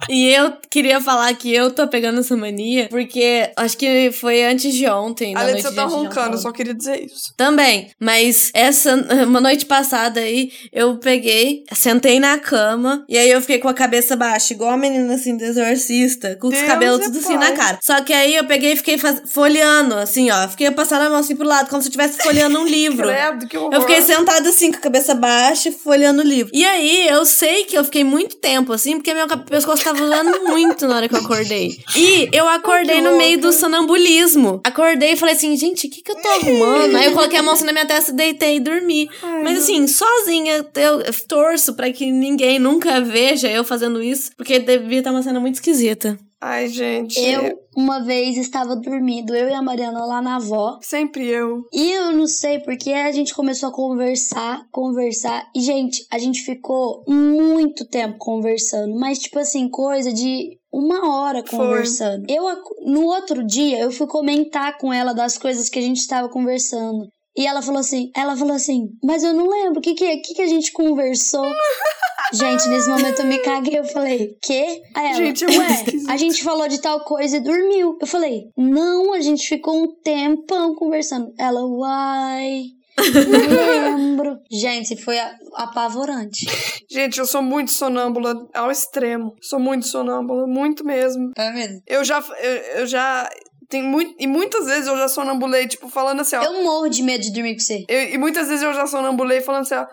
C: E eu queria falar que eu tô pegando essa mania, porque acho que foi antes de ontem.
A: A
C: na
A: Letícia
C: noite
A: tá
C: de antes de
A: roncando, só queria dizer isso.
C: Também, mas essa, uma noite passada aí, eu peguei, sentei na cama, e aí eu fiquei com a cabeça baixa, igual a menina assim do exorcista, com os
A: Deus
C: cabelos
A: é
C: tudo assim na cara. Só que aí eu peguei e fiquei faz- folheando, assim, ó, fiquei passando a mão assim pro lado, como se eu estivesse folheando um livro.
A: Credo, que horror.
C: Eu fiquei sentada assim, com a cabeça baixa, folheando o livro. E aí, eu sei que eu fiquei muito tempo assim, porque meu pescoço tava doendo muito na hora que eu acordei. E eu acordei no meio do sonambulismo. Acordei e falei assim, gente, o que que eu tô arrumando? Aí eu coloquei a mão assim na minha testa, deitei e dormi.
A: Ai,
C: Mas assim, sozinha, eu eu torço pra que ninguém nunca veja eu fazendo isso, porque devia estar uma cena muito esquisita.
A: Ai, gente.
B: Eu, uma vez, estava dormindo, eu e a Mariana lá na avó.
A: Sempre eu.
B: E eu não sei porque a gente começou a conversar, conversar. E, gente, a gente ficou muito tempo conversando. Mas, tipo assim, coisa de uma hora
A: Foi.
B: conversando. Eu, ac- no outro dia, eu fui comentar com ela das coisas que a gente estava conversando. E ela falou assim, ela falou assim, mas eu não lembro, o que que, que que a gente conversou? gente, nesse momento eu me caguei, eu falei, quê? Aí ela,
A: Gente, é
B: ué, a gente falou de tal coisa e dormiu. Eu falei, não, a gente ficou um tempão conversando. Ela, uai, não lembro. Gente, foi a- apavorante.
A: Gente, eu sou muito sonâmbula ao extremo. Sou muito sonâmbula, muito mesmo.
B: É mesmo?
A: Eu já. Eu, eu já. Tem muito, e muitas vezes eu já sonambulei, tipo, falando assim, ó.
B: Eu morro de medo de dormir com você.
A: Eu- e muitas vezes eu já sonambulei falando assim, ó.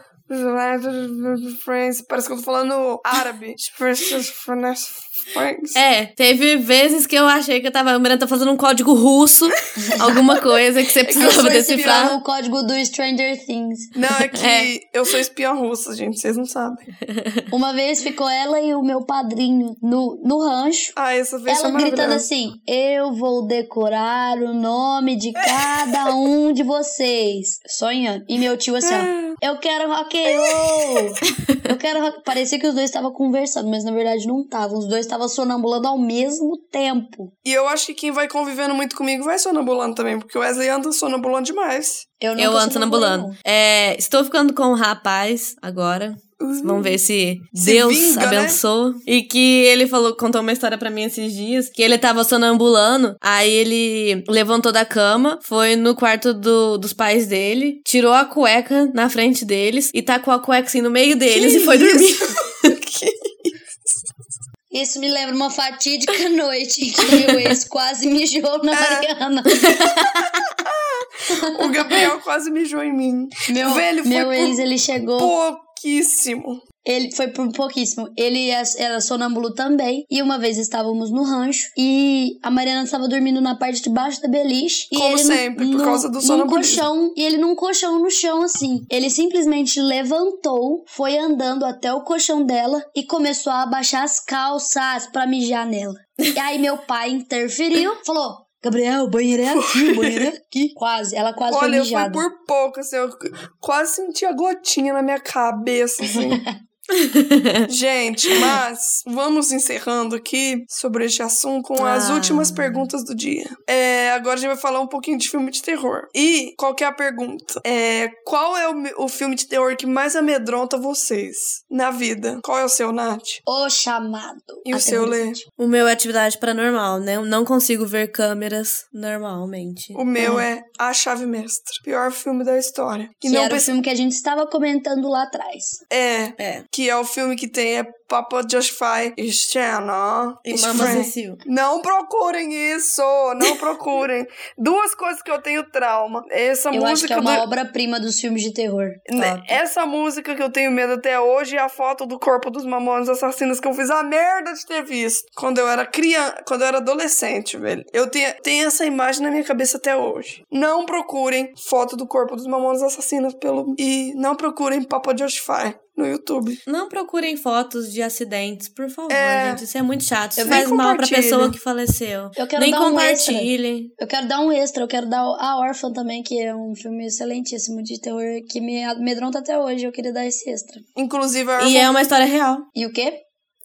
A: Friends, parece que eu tô falando árabe. Friends.
C: É, teve vezes que eu achei que eu tava, a Miranda tá fazendo um código russo, alguma coisa que você
A: eu
C: precisava
A: sou
C: decifrar.
B: Fala o código do Stranger Things.
A: Não, é que eu sou espiã russa, gente, vocês não sabem.
B: Uma vez ficou ela e o meu padrinho no, no rancho.
A: Ah, essa vez
B: Ela
A: foi
B: gritando assim: Eu vou decorar o nome de cada um de vocês. Sonhando. E meu tio assim, ó. Eu quero rock Eu quero. Parecia que os dois estavam conversando, mas na verdade não estavam. Os dois estavam sonambulando ao mesmo tempo.
A: E eu acho que quem vai convivendo muito comigo vai sonambulando também, porque o Wesley anda sonambulando demais.
B: Eu,
C: Eu ando sonambulando. É, estou ficando com um rapaz agora. Vamos ver se,
A: Se
C: Deus
A: vinga, né?
C: abençoa. E que ele falou, contou uma história pra mim esses dias, que ele tava sonambulando, aí ele levantou da cama, foi no quarto do- dos pais dele, tirou a cueca na frente deles e tacou a cueca assim no meio deles
A: Que
C: e foi dormir.
A: isso? Que-
B: Isso me lembra uma fatídica noite em que meu ex quase mijou na Mariana.
A: o Gabriel quase mijou em mim.
B: Meu,
A: Velho, foi
B: meu
A: por
B: ex, ele chegou.
A: Pouquíssimo.
B: Ele foi por pouquíssimo. Ele era sonâmbulo também. E uma vez estávamos no rancho e a Mariana estava dormindo na parte de baixo da beliche. E
A: Como
B: ele
A: sempre,
B: no,
A: por causa do
B: num
A: sonambulismo.
B: colchão. E ele num colchão no chão, assim. Ele simplesmente levantou, foi andando até o colchão dela e começou a abaixar as calças pra mijar nela. E aí meu pai interferiu, falou. Gabriel, o banheiro é aqui, o banheiro é aqui. Quase, ela quase
A: Olha,
B: foi
A: eu fui
B: mijada.
A: por pouco, assim, eu quase senti a gotinha na minha cabeça, assim. Gente, mas vamos encerrando aqui sobre este assunto com as
C: Ah.
A: últimas perguntas do dia. É, agora a gente vai falar um pouquinho de filme de terror. E qual que é a pergunta? É, qual é o, o filme de terror que mais amedronta vocês na vida? Qual é o seu, Nath?
B: O chamado.
A: E o seu, Lê?
C: O meu é atividade paranormal, né? Eu não consigo ver câmeras normalmente.
A: O meu é A Chave Mestra. Pior filme da história. E
B: Que
A: não
B: era o filme que a gente estava comentando lá atrás.
A: É,
C: É.
A: que é o filme que tem é Papa Justify e Shanna.
C: E Mama Cecil.
A: Não procurem isso, não procurem. Duas coisas que eu tenho trauma. Essa
B: Eu acho
A: música
B: que é uma
A: do-
B: obra-prima dos filmes de terror.
A: Né, Essa música que eu tenho medo até hoje é a foto do corpo dos mamonas assassinos que eu fiz a merda de ter visto quando eu era criança, quando eu era adolescente, velho. Eu tenho, tenho essa imagem na minha cabeça até hoje. Não procurem foto do corpo dos mamonas assassinos pelo e não procurem Papa Justify no YouTube.
C: Não procurem fotos de acidentes, por favor,
A: É.
C: gente. Isso é muito chato. Isso
A: Eu
C: faz mal pra pessoa que faleceu.
B: Eu quero
C: Nem
B: dar um extra.
C: compartilhem.
B: Eu quero dar um extra, eu quero dar A Órfã também, que é um filme excelentíssimo de terror que me amedronta até hoje. Eu queria dar esse extra.
A: Inclusive a
C: E é uma história real.
B: E o quê?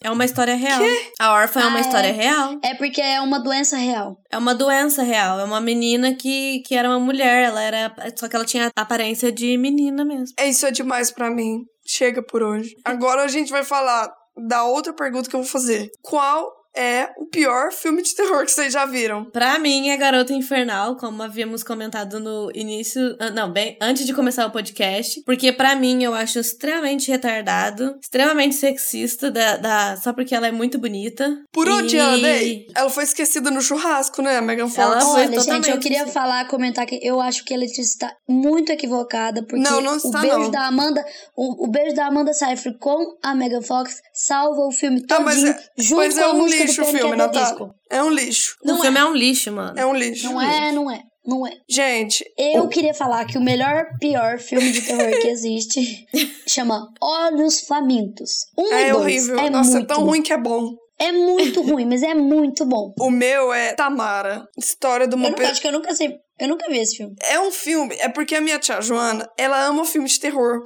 C: É uma história real. A órfã é uma
B: Ah,
C: história
B: é?
C: real.
B: É porque é uma doença real.
C: É uma doença real. É uma menina que, que era uma mulher. Ela era. Só que ela tinha aparência de menina mesmo.
A: É isso é demais pra mim. Chega por hoje. Agora a gente vai falar da outra pergunta que eu vou fazer. Qual é o pior filme de terror que vocês já viram?
C: Pra mim, é Garota Infernal, como havíamos comentado no início. ah, Não, bem, antes de começar o podcast. Porque pra mim eu acho extremamente retardado, extremamente sexista, da, da- só porque ela é muito bonita.
A: Por onde
C: E-
A: ela dei? Ela foi esquecida no churrasco, né, Megan Fox?
C: Ela foi
B: Olha, gente, eu queria falar, comentar que eu acho que ela está muito equivocada, porque
A: Não, não
B: o
A: está,
B: beijo
A: não.
B: da Amanda, o, o beijo da Amanda Seyfried com a Megan Fox salva o filme
A: Ah, mas é,
B: junto
A: mas
B: com
A: é
B: a
A: um
B: música
A: lixo o filme, Natália.
B: Disco.
A: É um lixo.
C: O
B: Não
C: filme
B: é.
C: é um lixo, mano.
A: É um lixo.
B: Não é, não é, não é.
A: Gente,
B: Eu queria falar que o melhor, pior filme de terror que existe chama Olhos Famintos. Um e
A: é
B: dois.
A: horrível.
B: É
A: Nossa,
B: muito
A: é tão ruim que é bom.
B: É muito ruim, mas é muito bom.
A: O meu é Tamara. História de uma
B: Eu nunca,
A: pe-
B: acho que eu nunca sei. Eu nunca vi esse filme.
A: É um filme, é porque a minha tia Joana, ela ama filme de terror.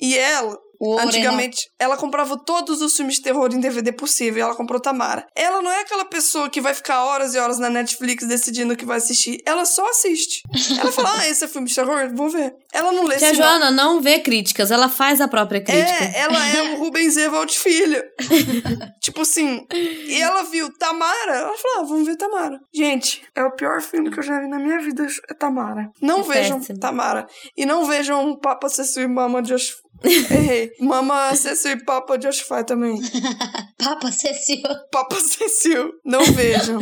A: E ela, Antigamente, ela comprava todos os filmes de terror em DVD possível. Ela comprou Tamara. Ela não é aquela pessoa que vai ficar horas e horas na Netflix decidindo o que vai assistir. Ela só assiste. Ela fala, ah, esse é filme de terror? Vou ver. Ela não lê
C: Tia
A: sinal-
C: Joana não vê críticas, ela faz a própria crítica.
A: É, ela é o Rubens Evald filho. tipo assim. E ela viu Tamara. Ela falou: ah, vamos ver Tamara. Gente, é o pior filme que eu já vi na minha vida. É Tamara. Não
C: É
A: vejam
C: péssimo.
A: Tamara. E não vejam Papa Cecil e Mama Josh. Errei. Mama Cecil e Papa Joshua também.
B: Papa Cecil.
A: Papa Cecil. Não vejam.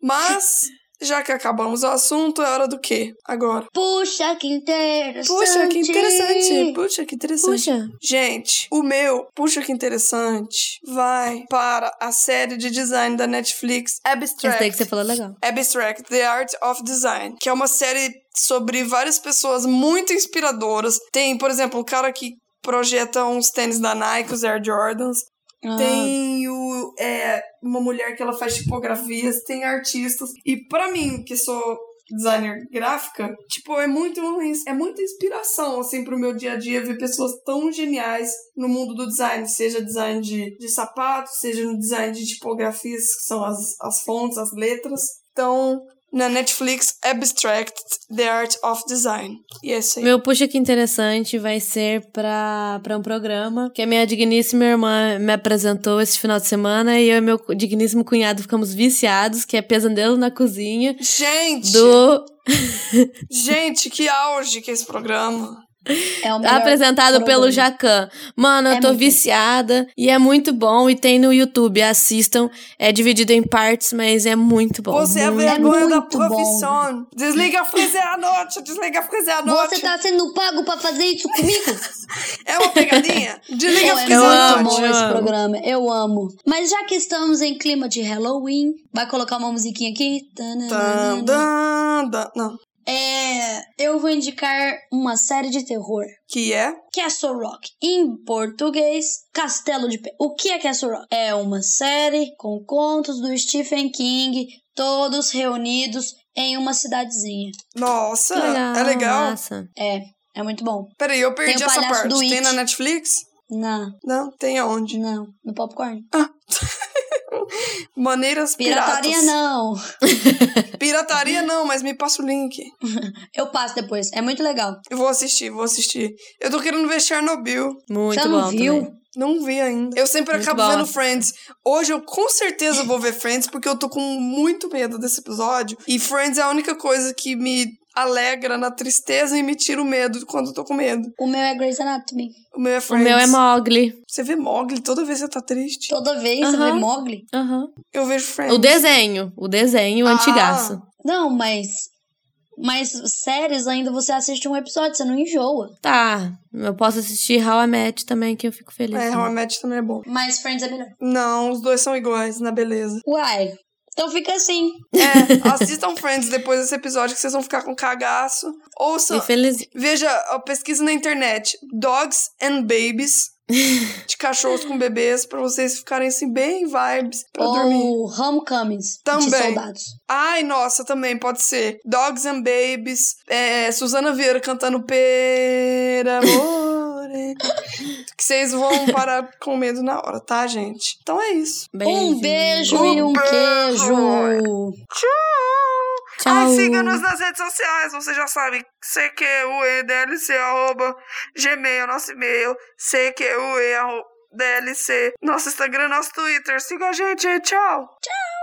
A: Mas. Já que acabamos o assunto, é hora do quê? Agora.
B: Puxa, que interessante.
A: Puxa, que interessante. Puxa, que interessante.
C: Puxa,
A: Gente, o meu, puxa que interessante, vai para a série de design da Netflix
C: essa daí que
A: Abstract.
C: você falou é legal.
A: Abstract, The Art of Design, que é uma série sobre várias pessoas muito inspiradoras. Tem, por exemplo, o cara que projeta uns tênis da Nike, os Air Jordans.
B: Ah,
A: Tem o, é, uma mulher que ela faz tipografias, tem artistas. E pra mim, que sou designer gráfica, tipo, é muito é muita inspiração, assim, pro meu dia a dia ver pessoas tão geniais no mundo do design, seja design de, de sapatos, seja no design de tipografias, que são as, as fontes, as letras. Então, na Netflix, Abstract, The Art of Design. E é isso aí.
C: Meu puxa que interessante vai ser pra, pra um programa que a minha digníssima irmã me apresentou esse final de semana e eu e meu digníssimo cunhado ficamos viciados, que é Pesadelo na Cozinha,
A: Gente!
C: do
A: Gente, que auge que é esse programa.
B: É o melhor
C: apresentado
B: programa.
C: pelo Jacan. Mano, eu
B: É
C: tô
B: muito.
C: viciada e é muito bom e tem no YouTube, assistam. É dividido em partes, mas é muito bom.
A: Você é a vergonha da
B: muito bom.
A: profissão. Desliga a freezer à noite, desliga a freezer à noite.
B: Você tá sendo pago pra fazer isso comigo?
A: É uma pegadinha? Desliga
B: Pô,
A: a
B: é
A: freezer à noite.
B: bom
C: eu
B: esse
C: amo.
B: programa. Eu amo. Mas já que estamos em clima de Halloween, vai colocar uma musiquinha aqui?
A: Tan. Não.
B: É, eu vou indicar uma série de terror.
A: Que é?
B: Castle Rock. Em português, Castelo de Pé. O que é Castle Rock? É uma série com contos do Stephen King, todos reunidos em uma cidadezinha.
A: Nossa,
C: legal,
A: é legal.
C: Massa.
B: É, é muito bom.
A: Peraí, eu perdi essa parte.
B: do
A: Tem na Netflix?
B: Não,
A: Não, tem aonde?
B: não, no popcorn.
A: Maneiras
B: Pirataria
A: piratas.
B: não.
A: Pirataria não, mas me passa o link.
B: Eu passo depois. É muito legal.
A: Eu vou assistir, vou assistir. Eu tô querendo ver Chernobyl.
C: Muito
B: Você
C: bom
B: não viu?
C: também.
A: Não vi ainda. Eu sempre
C: Muito
A: acabo
C: bom.
A: vendo Friends. Hoje eu com certeza vou ver Friends, porque eu tô com muito medo desse episódio. E Friends é a única coisa que me alegra na tristeza e me tira o medo quando eu tô com medo.
B: O meu é Grey's Anatomy.
A: O meu é
C: O
A: Friends.
C: meu é Mogli.
A: Você vê Mogli toda vez que você tá triste?
B: Toda vez você
C: Aham.
B: vê Mogli.
C: Aham.
A: Eu vejo Friends.
C: O desenho. O desenho
A: Ah.
C: antigaço.
B: Não, mas. Mas séries ainda você assiste um episódio, você não enjoa.
C: Tá. Eu posso assistir How I Met também, que eu fico feliz.
A: É,
C: também.
A: How I Met também é bom.
B: Mas Friends é melhor.
A: Não, os dois são iguais na beleza.
B: Uai. Então fica assim.
A: É, assistam Friends depois desse episódio que vocês vão ficar com cagaço. Ouçam,
C: E feliz.
A: veja, ó, pesquisa na internet. Dogs and Babies. de cachorros com bebês, pra vocês ficarem assim, bem vibes pra dormir.
B: Ou Homecomings de
A: Também.
B: soldados.
A: Ai, nossa, também pode ser. Dogs and Babies. É, Suzana Vieira cantando Per que vocês vão parar com medo na hora, tá, gente? Então é isso.
B: Um beijo
A: Um
B: e um
A: beijo.
B: queijo.
A: Tchau!
C: Tchau.
A: Ai, siga-nos nas redes sociais, você já sabe. CQUEDLC, arroba gmail, nosso e-mail. CQUE, arroba DLC, nosso Instagram, nosso Twitter. Siga a gente, tchau! Tchau!